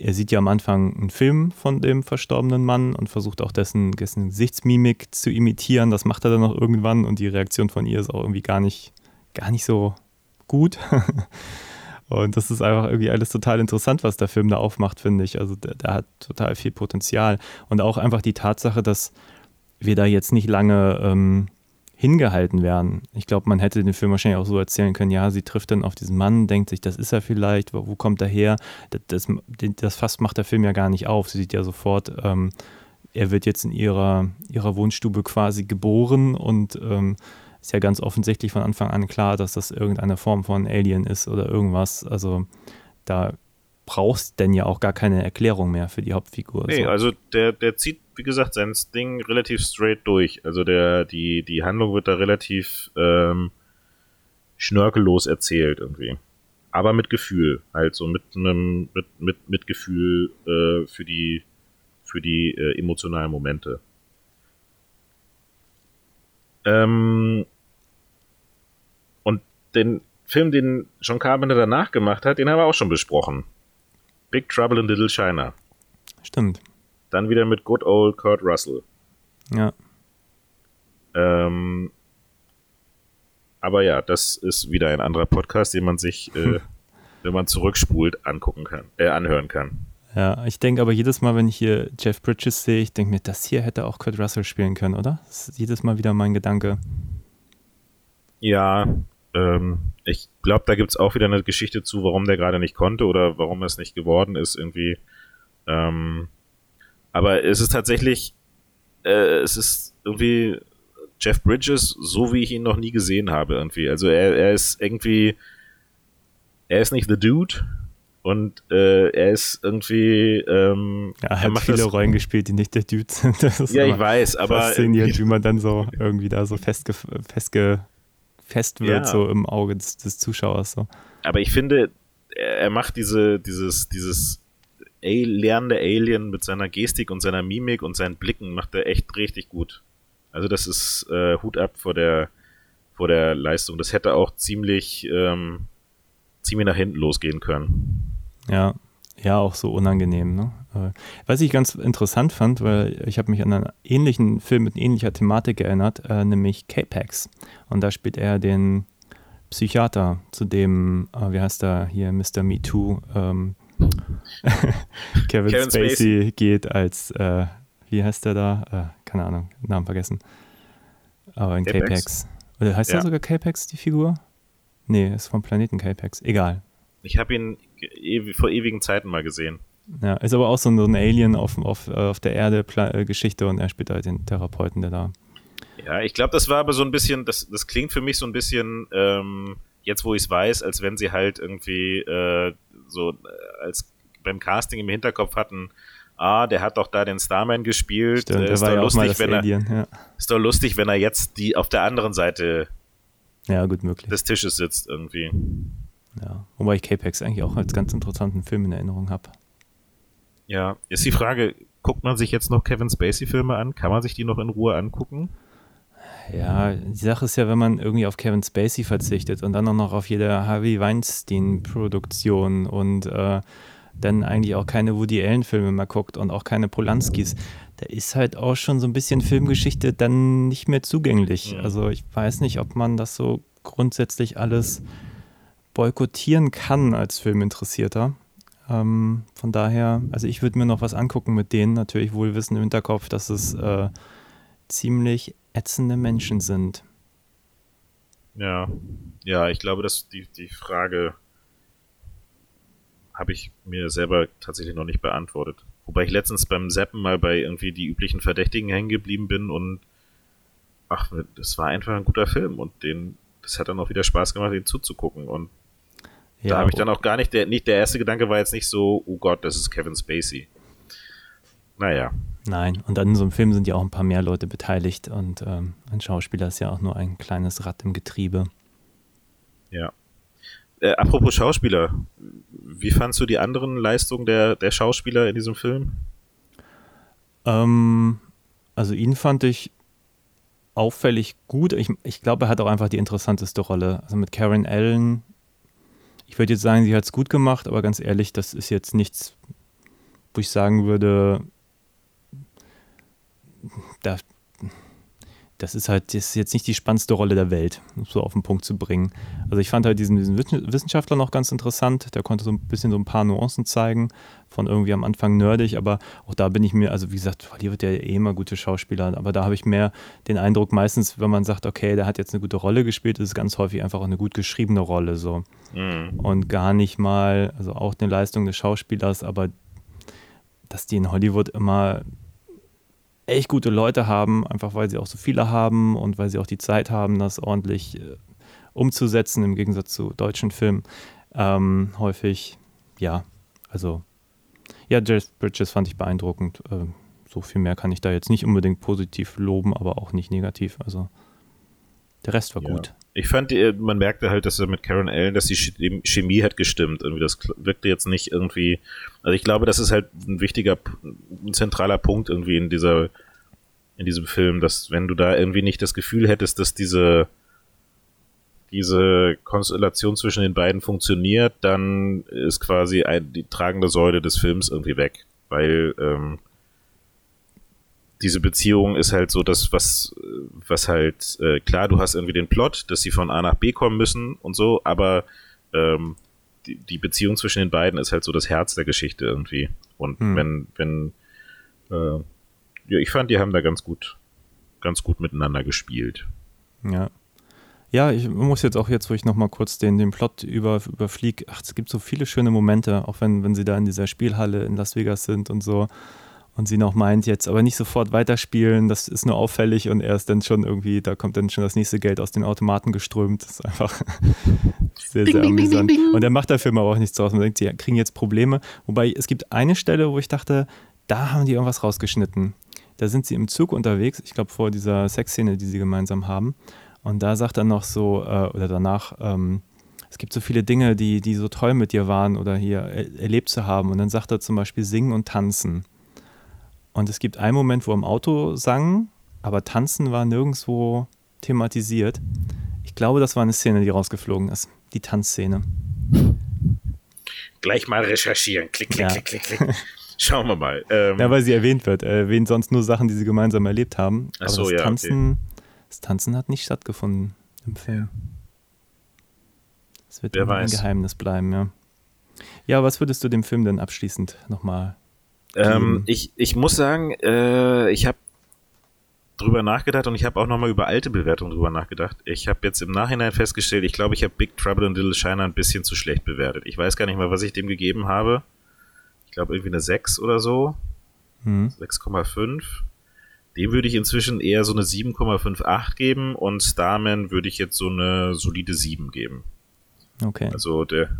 er sieht ja am Anfang einen Film von dem verstorbenen Mann und versucht auch dessen, dessen Gesichtsmimik zu imitieren. Das macht er dann noch irgendwann und die Reaktion von ihr ist auch irgendwie gar nicht, gar nicht so gut. und das ist einfach irgendwie alles total interessant, was der Film da aufmacht, finde ich. Also der, der, hat total viel Potenzial. Und auch einfach die Tatsache, dass wir da jetzt nicht lange ähm, hingehalten werden. Ich glaube, man hätte den Film wahrscheinlich auch so erzählen können, ja, sie trifft dann auf diesen Mann, denkt sich, das ist er vielleicht, wo, wo kommt er her? Das, das, das Fass macht der Film ja gar nicht auf. Sie sieht ja sofort, ähm, er wird jetzt in ihrer, ihrer Wohnstube quasi geboren und ähm, ist ja ganz offensichtlich von Anfang an klar, dass das irgendeine Form von Alien ist oder irgendwas. Also da brauchst denn ja auch gar keine Erklärung mehr für die Hauptfigur. Nee, so. also der, der zieht, wie gesagt, sein Ding relativ straight durch. Also der, die, die Handlung wird da relativ ähm, schnörkellos erzählt irgendwie. Aber mit Gefühl, halt so mit einem, mit, mit, mit Gefühl äh, für die, für die äh, emotionalen Momente. Ähm, und den Film, den John Carpenter danach gemacht hat, den haben wir auch schon besprochen. Big Trouble in Little China. Stimmt. Dann wieder mit Good Old Kurt Russell. Ja. Ähm, aber ja, das ist wieder ein anderer Podcast, den man sich, äh, wenn man zurückspult, angucken kann, äh, anhören kann. Ja, ich denke aber jedes Mal, wenn ich hier Jeff Bridges sehe, ich denke mir, das hier hätte auch Kurt Russell spielen können, oder? Das ist jedes Mal wieder mein Gedanke. Ja, ähm, ich glaube, da gibt es auch wieder eine Geschichte zu, warum der gerade nicht konnte oder warum es nicht geworden ist, irgendwie. Ähm, aber es ist tatsächlich, äh, es ist irgendwie Jeff Bridges, so wie ich ihn noch nie gesehen habe, irgendwie. Also er, er ist irgendwie, er ist nicht The Dude und äh, er ist irgendwie, ähm, ja, er hat viele das, Rollen gespielt, die nicht der Dude sind. ja, ich weiß, aber faszinierend, wie man dann so irgendwie da so festge, festge fest wird, ja. so im Auge des, des, Zuschauers. So. Aber ich finde, er macht diese, dieses, dieses lernende Alien mit seiner Gestik und seiner Mimik und seinen Blicken macht er echt richtig gut. Also das ist äh, Hut ab vor der, vor der Leistung. Das hätte auch ziemlich, ähm, ziemlich nach hinten losgehen können. Ja, ja, auch so unangenehm. Ne? Äh, was ich ganz interessant fand, weil ich habe mich an einen ähnlichen Film mit ähnlicher Thematik erinnert, äh, nämlich K-Pax. Und da spielt er den Psychiater, zu dem, äh, wie heißt er hier, Mr. Me Too, ähm, Kevin, Kevin Spacey, Spacey, geht als, äh, wie heißt der da? Äh, keine Ahnung, Namen vergessen. Aber in K-Pax. Oder heißt ja. er sogar K-Pax, die Figur? Nee, ist vom Planeten K-Pax. Egal. Ich habe ihn vor ewigen Zeiten mal gesehen. Ja, ist aber auch so ein, Alien auf, auf, auf der Erde äh, und er spielt halt den Therapeuten, der da. Ja, ich glaube, das war aber so ein bisschen, das, das klingt für mich so ein bisschen, ähm, jetzt wo ich es weiß, als wenn sie halt irgendwie äh, so äh, als beim Casting im Hinterkopf hatten, ah, der hat doch da den Starman gespielt. Stimmt, äh, ist, doch lustig, wenn Alien, er, ja. ist doch lustig, wenn er jetzt die auf der anderen Seite ja, gut möglich. des Tisches sitzt irgendwie. Ja, wobei ich Capex eigentlich auch als ganz interessanten Film in Erinnerung habe. Ja, ist die Frage, guckt man sich jetzt noch Kevin Spacey-Filme an? Kann man sich die noch in Ruhe angucken? Ja, die Sache ist ja, wenn man irgendwie auf Kevin Spacey verzichtet und dann auch noch auf jede Harvey Weinstein-Produktion und äh, dann eigentlich auch keine Woody Allen-Filme mehr guckt und auch keine Polanskis, da ist halt auch schon so ein bisschen Filmgeschichte dann nicht mehr zugänglich. Also ich weiß nicht, ob man das so grundsätzlich alles boykottieren kann als Filminteressierter. Ähm, von daher, also ich würde mir noch was angucken mit denen, natürlich wohl wissen im Hinterkopf, dass es äh, ziemlich ätzende Menschen sind. Ja, ja, ich glaube, dass die, die Frage habe ich mir selber tatsächlich noch nicht beantwortet. Wobei ich letztens beim Seppen mal bei irgendwie die üblichen Verdächtigen hängen geblieben bin und ach, das war einfach ein guter Film und den, das hat dann auch wieder Spaß gemacht, den zuzugucken und ja, da habe ich dann auch gar nicht, der, nicht, der erste Gedanke war jetzt nicht so, oh Gott, das ist Kevin Spacey. Naja. Nein, und an so einem Film sind ja auch ein paar mehr Leute beteiligt und ähm, ein Schauspieler ist ja auch nur ein kleines Rad im Getriebe. Ja. Äh, apropos Schauspieler, wie fandst du die anderen Leistungen der, der Schauspieler in diesem Film? Ähm, also ihn fand ich auffällig gut. Ich, ich glaube, er hat auch einfach die interessanteste Rolle. Also mit Karen Allen, ich würde jetzt sagen, sie hat es gut gemacht, aber ganz ehrlich, das ist jetzt nichts, wo ich sagen würde, da, das ist halt das ist jetzt nicht die spannendste Rolle der Welt, um so auf den Punkt zu bringen. Also ich fand halt diesen, diesen Wissenschaftler noch ganz interessant, der konnte so ein bisschen so ein paar Nuancen zeigen, von irgendwie am Anfang nerdig, aber auch da bin ich mir, also wie gesagt, die wird ja eh immer gute Schauspieler, aber da habe ich mehr den Eindruck, meistens, wenn man sagt, okay, der hat jetzt eine gute Rolle gespielt, ist es ganz häufig einfach auch eine gut geschriebene Rolle so. Mhm. Und gar nicht mal, also auch eine Leistung des Schauspielers, aber dass die in Hollywood immer echt gute Leute haben, einfach weil sie auch so viele haben und weil sie auch die Zeit haben, das ordentlich äh, umzusetzen, im Gegensatz zu deutschen Filmen. Ähm, häufig, ja, also, ja, Jeff Bridges fand ich beeindruckend. Äh, so viel mehr kann ich da jetzt nicht unbedingt positiv loben, aber auch nicht negativ. Also, der Rest war ja. gut. Ich fand, äh, man merkte halt, dass er mit Karen Allen, dass die Chemie hat gestimmt. Irgendwie das wirkte jetzt nicht irgendwie. Also ich glaube, das ist halt ein wichtiger, ein zentraler Punkt irgendwie in dieser, in diesem Film, dass wenn du da irgendwie nicht das Gefühl hättest, dass diese diese Konstellation zwischen den beiden funktioniert, dann ist quasi ein, die tragende Säule des Films irgendwie weg, weil ähm, diese Beziehung ist halt so das, was, was halt, äh, klar, du hast irgendwie den Plot, dass sie von A nach B kommen müssen und so, aber ähm, die, die Beziehung zwischen den beiden ist halt so das Herz der Geschichte irgendwie. Und hm. wenn, wenn, äh, ja, ich fand, die haben da ganz gut, ganz gut miteinander gespielt. Ja. Ja, ich muss jetzt auch jetzt, wo ich nochmal kurz den, den Plot über, überfliege, ach, es gibt so viele schöne Momente, auch wenn, wenn sie da in dieser Spielhalle in Las Vegas sind und so und sie noch meint jetzt, aber nicht sofort weiterspielen, das ist nur auffällig und er ist dann schon irgendwie, da kommt dann schon das nächste Geld aus den Automaten geströmt. Das ist einfach sehr, sehr ding, amüsant. Ding, ding, und er macht der Film aber auch nichts draus. Man denkt, sie kriegen jetzt Probleme. Wobei es gibt eine Stelle, wo ich dachte, da haben die irgendwas rausgeschnitten. Da sind sie im Zug unterwegs, ich glaube vor dieser Sexszene, die sie gemeinsam haben. Und da sagt er noch so, äh, oder danach, ähm, es gibt so viele Dinge, die, die so toll mit dir waren oder hier er erlebt zu haben. Und dann sagt er zum Beispiel singen und tanzen. Und es gibt einen Moment, wo im Auto sang, aber tanzen war nirgendwo thematisiert. Ich glaube, das war eine Szene, die rausgeflogen ist. Die Tanzszene. Gleich mal recherchieren. Klick, klick, ja. klick, klick, klick. Schauen wir mal. Ähm, ja, weil sie erwähnt wird. Er erwähnt sonst nur Sachen, die sie gemeinsam erlebt haben. Ach so, das ja, Tanzen, okay. das Tanzen hat nicht stattgefunden im Film. Es wird immer ein Geheimnis bleiben, ja. Ja, was würdest du dem Film denn abschließend nochmal ähm, ich, ich muss sagen, äh, ich habe drüber nachgedacht und ich habe auch nochmal über alte Bewertungen drüber nachgedacht. Ich habe jetzt im Nachhinein festgestellt, ich glaube, ich habe Big Trouble in Little China ein bisschen zu schlecht bewertet. Ich weiß gar nicht mal, was ich dem gegeben habe. Ich glaube, irgendwie eine 6 oder so. Mhm. 6,5. Dem würde ich inzwischen eher so eine 7,58 geben und Starman würde ich jetzt so eine solide 7 geben. Okay. Also der.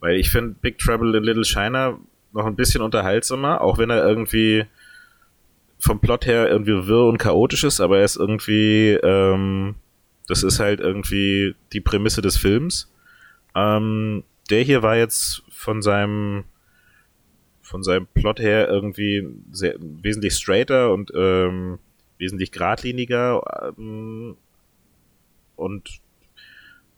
Weil ich finde Big Trouble in Little China noch ein bisschen unterhaltsamer, auch wenn er irgendwie vom Plot her irgendwie wirr und chaotisch ist, aber er ist irgendwie, ähm, das ist halt irgendwie die Prämisse des Films. Ähm, der hier war jetzt von seinem von seinem Plot her irgendwie sehr, wesentlich straighter und ähm, wesentlich geradliniger ähm, und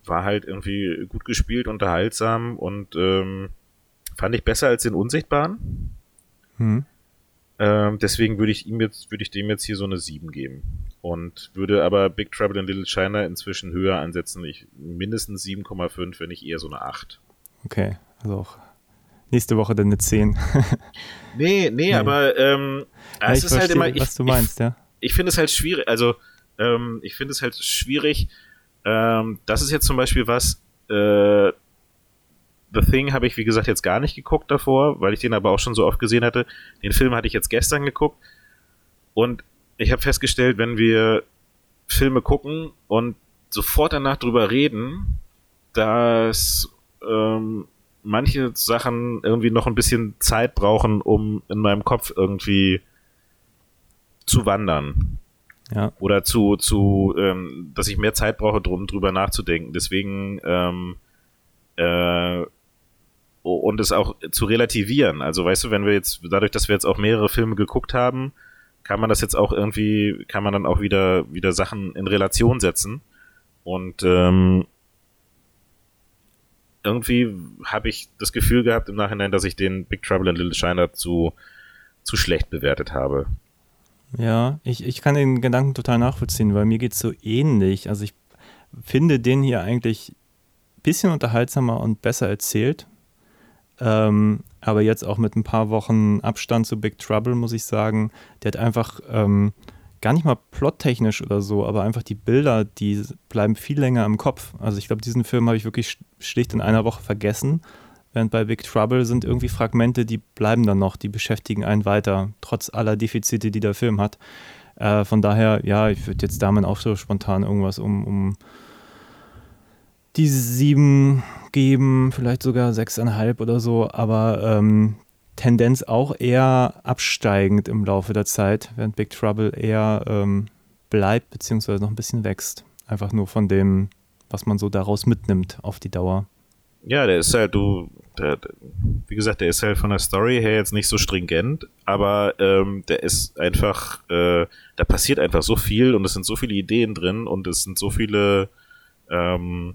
war halt irgendwie gut gespielt, unterhaltsam und ähm, Fand ich besser als den Unsichtbaren. Hm. Ähm, deswegen würde ich ihm jetzt, würde ich dem jetzt hier so eine 7 geben. Und würde aber Big Trouble in Little China inzwischen höher ansetzen. Ich mindestens 7,5, wenn nicht eher so eine 8. Okay, also auch nächste Woche dann eine 10. Nee, nee, Nee. aber ähm, Ja, es ich ist halt verstehe, immer. Ich, was du meinst, ja. ich, ich finde es halt schwierig, also ähm, ich finde es halt schwierig. Ähm, das ist jetzt zum Beispiel was. Äh, The Thing habe ich, wie gesagt, jetzt gar nicht geguckt davor, weil ich den aber auch schon so oft gesehen hatte. Den Film hatte ich jetzt gestern geguckt. Und ich habe festgestellt, wenn wir Filme gucken und sofort danach drüber reden, dass ähm, manche Sachen irgendwie noch ein bisschen Zeit brauchen, um in meinem Kopf irgendwie zu wandern Ja, oder zu, zu ähm, dass ich mehr Zeit brauche, drum drüber nachzudenken. Deswegen ähm, äh, und es auch zu relativieren. Also weißt du, wenn wir jetzt, dadurch, dass wir jetzt auch mehrere Filme geguckt haben, kann man das jetzt auch irgendwie, kann man dann auch wieder, wieder Sachen in Relation setzen. Und ähm, irgendwie habe ich das Gefühl gehabt im Nachhinein, dass ich den Big Trouble in Little China zu, zu schlecht bewertet habe. ja ich, ich kann den Gedanken total nachvollziehen, weil mir geht es so ähnlich. Also ich finde den hier eigentlich ein bisschen unterhaltsamer und besser erzählt. Ähm, aber jetzt auch mit ein paar Wochen Abstand zu Big Trouble, muss ich sagen, der hat einfach ähm, gar nicht mal plottechnisch oder so, aber einfach die Bilder, die bleiben viel länger im Kopf. Also ich glaube, diesen Film habe ich wirklich sch- schlicht in einer Woche vergessen. Während bei Big Trouble sind irgendwie Fragmente, die bleiben dann noch, die beschäftigen einen weiter, trotz aller Defizite, die der Film hat. Äh, von daher, ja, ich würde jetzt damit auch so spontan irgendwas um, um die sieben geben, vielleicht sogar sechseinhalb oder so, aber ähm, Tendenz auch eher absteigend im Laufe der Zeit, während Big Trouble eher ähm, bleibt beziehungsweise noch ein bisschen wächst. Einfach nur von dem, was man so daraus mitnimmt auf die Dauer. Ja, der ist halt, du, der, wie gesagt, der ist halt von der Story her jetzt nicht so stringent, aber ähm, der ist einfach, äh, da passiert einfach so viel und es sind so viele Ideen drin und es sind so viele, ähm,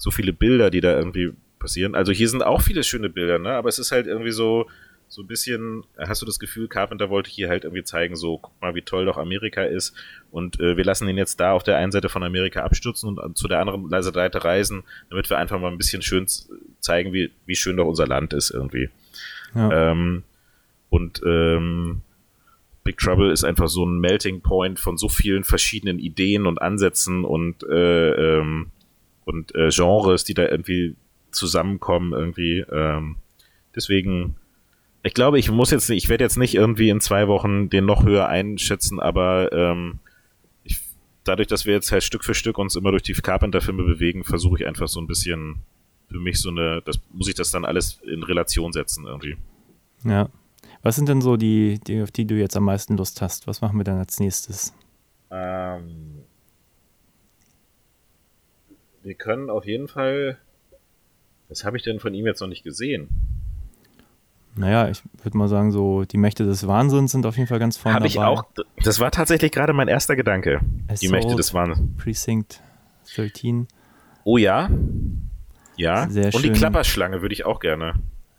so viele Bilder, die da irgendwie passieren. Also hier sind auch viele schöne Bilder, ne? Aber es ist halt irgendwie so, so ein bisschen, hast du das Gefühl, Carpenter wollte hier halt irgendwie zeigen, so, guck mal, wie toll doch Amerika ist. Und äh, wir lassen ihn jetzt da auf der einen Seite von Amerika abstürzen und an- zu der anderen Seite reisen, damit wir einfach mal ein bisschen schön zeigen, wie, wie schön doch unser Land ist irgendwie. Ja. Ähm, und ähm, Big Trouble ist einfach so ein Melting Point von so vielen verschiedenen Ideen und Ansätzen und, äh, ähm, und äh, Genres, die da irgendwie zusammenkommen irgendwie. Ähm, deswegen, ich glaube, ich muss jetzt, nicht- ich werde jetzt nicht irgendwie in zwei Wochen den noch höher einschätzen, aber ähm, ich, dadurch, dass wir jetzt halt Stück für Stück uns immer durch die Carpenter-Filme bewegen, versuche ich einfach so ein bisschen für mich so eine, das muss ich das dann alles in Relation setzen irgendwie. ja. Was sind denn so die, die, auf die du jetzt am meisten Lust hast? Was machen wir dann als nächstes? Ähm, wir können auf jeden Fall. Was habe ich denn von ihm jetzt noch nicht gesehen? Naja, ich würde mal sagen, so die Mächte des Wahnsinns sind auf jeden Fall ganz vorne Habe ich dabei. auch. Das war tatsächlich gerade mein erster Gedanke. Die Assault. Mächte des Wahnsinns. Precinct 13. Oh ja. Ja. Sehr Und die schön. Klapperschlange würde ich auch gerne.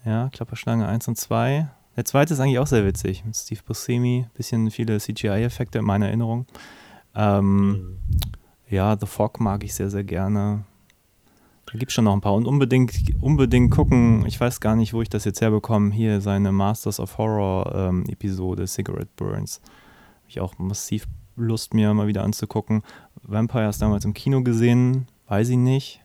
Ja, Klapperschlange 1 und 2. Der zweite ist eigentlich auch sehr witzig. Steve Buscemi, bisschen viele CGI-Effekte in meiner Erinnerung. Ähm, ja, The Fog mag ich sehr, sehr gerne. Da gibt es schon noch ein paar. Und unbedingt, unbedingt gucken, ich weiß gar nicht, wo ich das jetzt herbekomme, hier seine Masters of Horror ähm, Cigarette Burns. Habe ich auch massiv Lust, mir mal wieder anzugucken. Vampires damals im Kino gesehen, weiß ich nicht.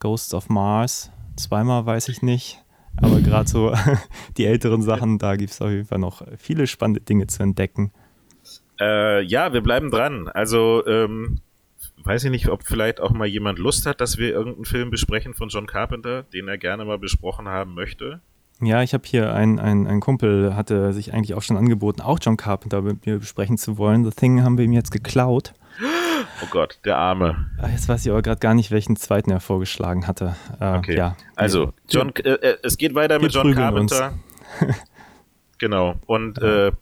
Ghosts of Mars, zweimal weiß ich nicht. Aber gerade so die älteren Sachen, da gibt es auf jeden Fall noch viele spannende Dinge zu entdecken. Äh, ja, wir bleiben dran. Also, ähm, weiß ich nicht, ob vielleicht auch mal jemand Lust hat, dass wir irgendeinen Film besprechen von John Carpenter, den er gerne mal besprochen haben möchte. Ja, ich habe hier einen ein Kumpel, hatte sich eigentlich auch schon angeboten, auch John Carpenter mit mir besprechen zu wollen. The Thing haben wir ihm jetzt geklaut. Oh Gott, der Arme. Ah, Jetzt weiß ich aber gerade gar nicht, welchen zweiten er vorgeschlagen hatte. Äh, Okay. Ja. Also, John, äh, äh, es geht weiter Wir mit John. Carpenter. genau. Und äh,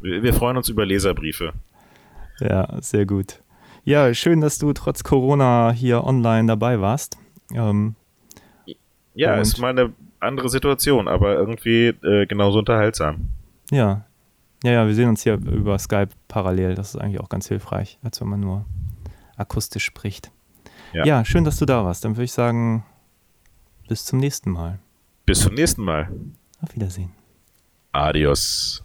wir freuen uns über Leserbriefe. Ja, sehr gut. Ja, schön, dass du trotz Corona hier online dabei warst. Ähm, Ja, ist mal eine andere Situation, aber irgendwie äh, genauso unterhaltsam. ja. Ja, ja, wir sehen uns hier über Skype parallel. Das ist eigentlich auch ganz hilfreich, als wenn man nur akustisch spricht. Ja. ja schön, dass du da warst. Dann würde ich sagen, bis zum nächsten Mal. Bis zum nächsten Mal. Auf Wiedersehen. Adios.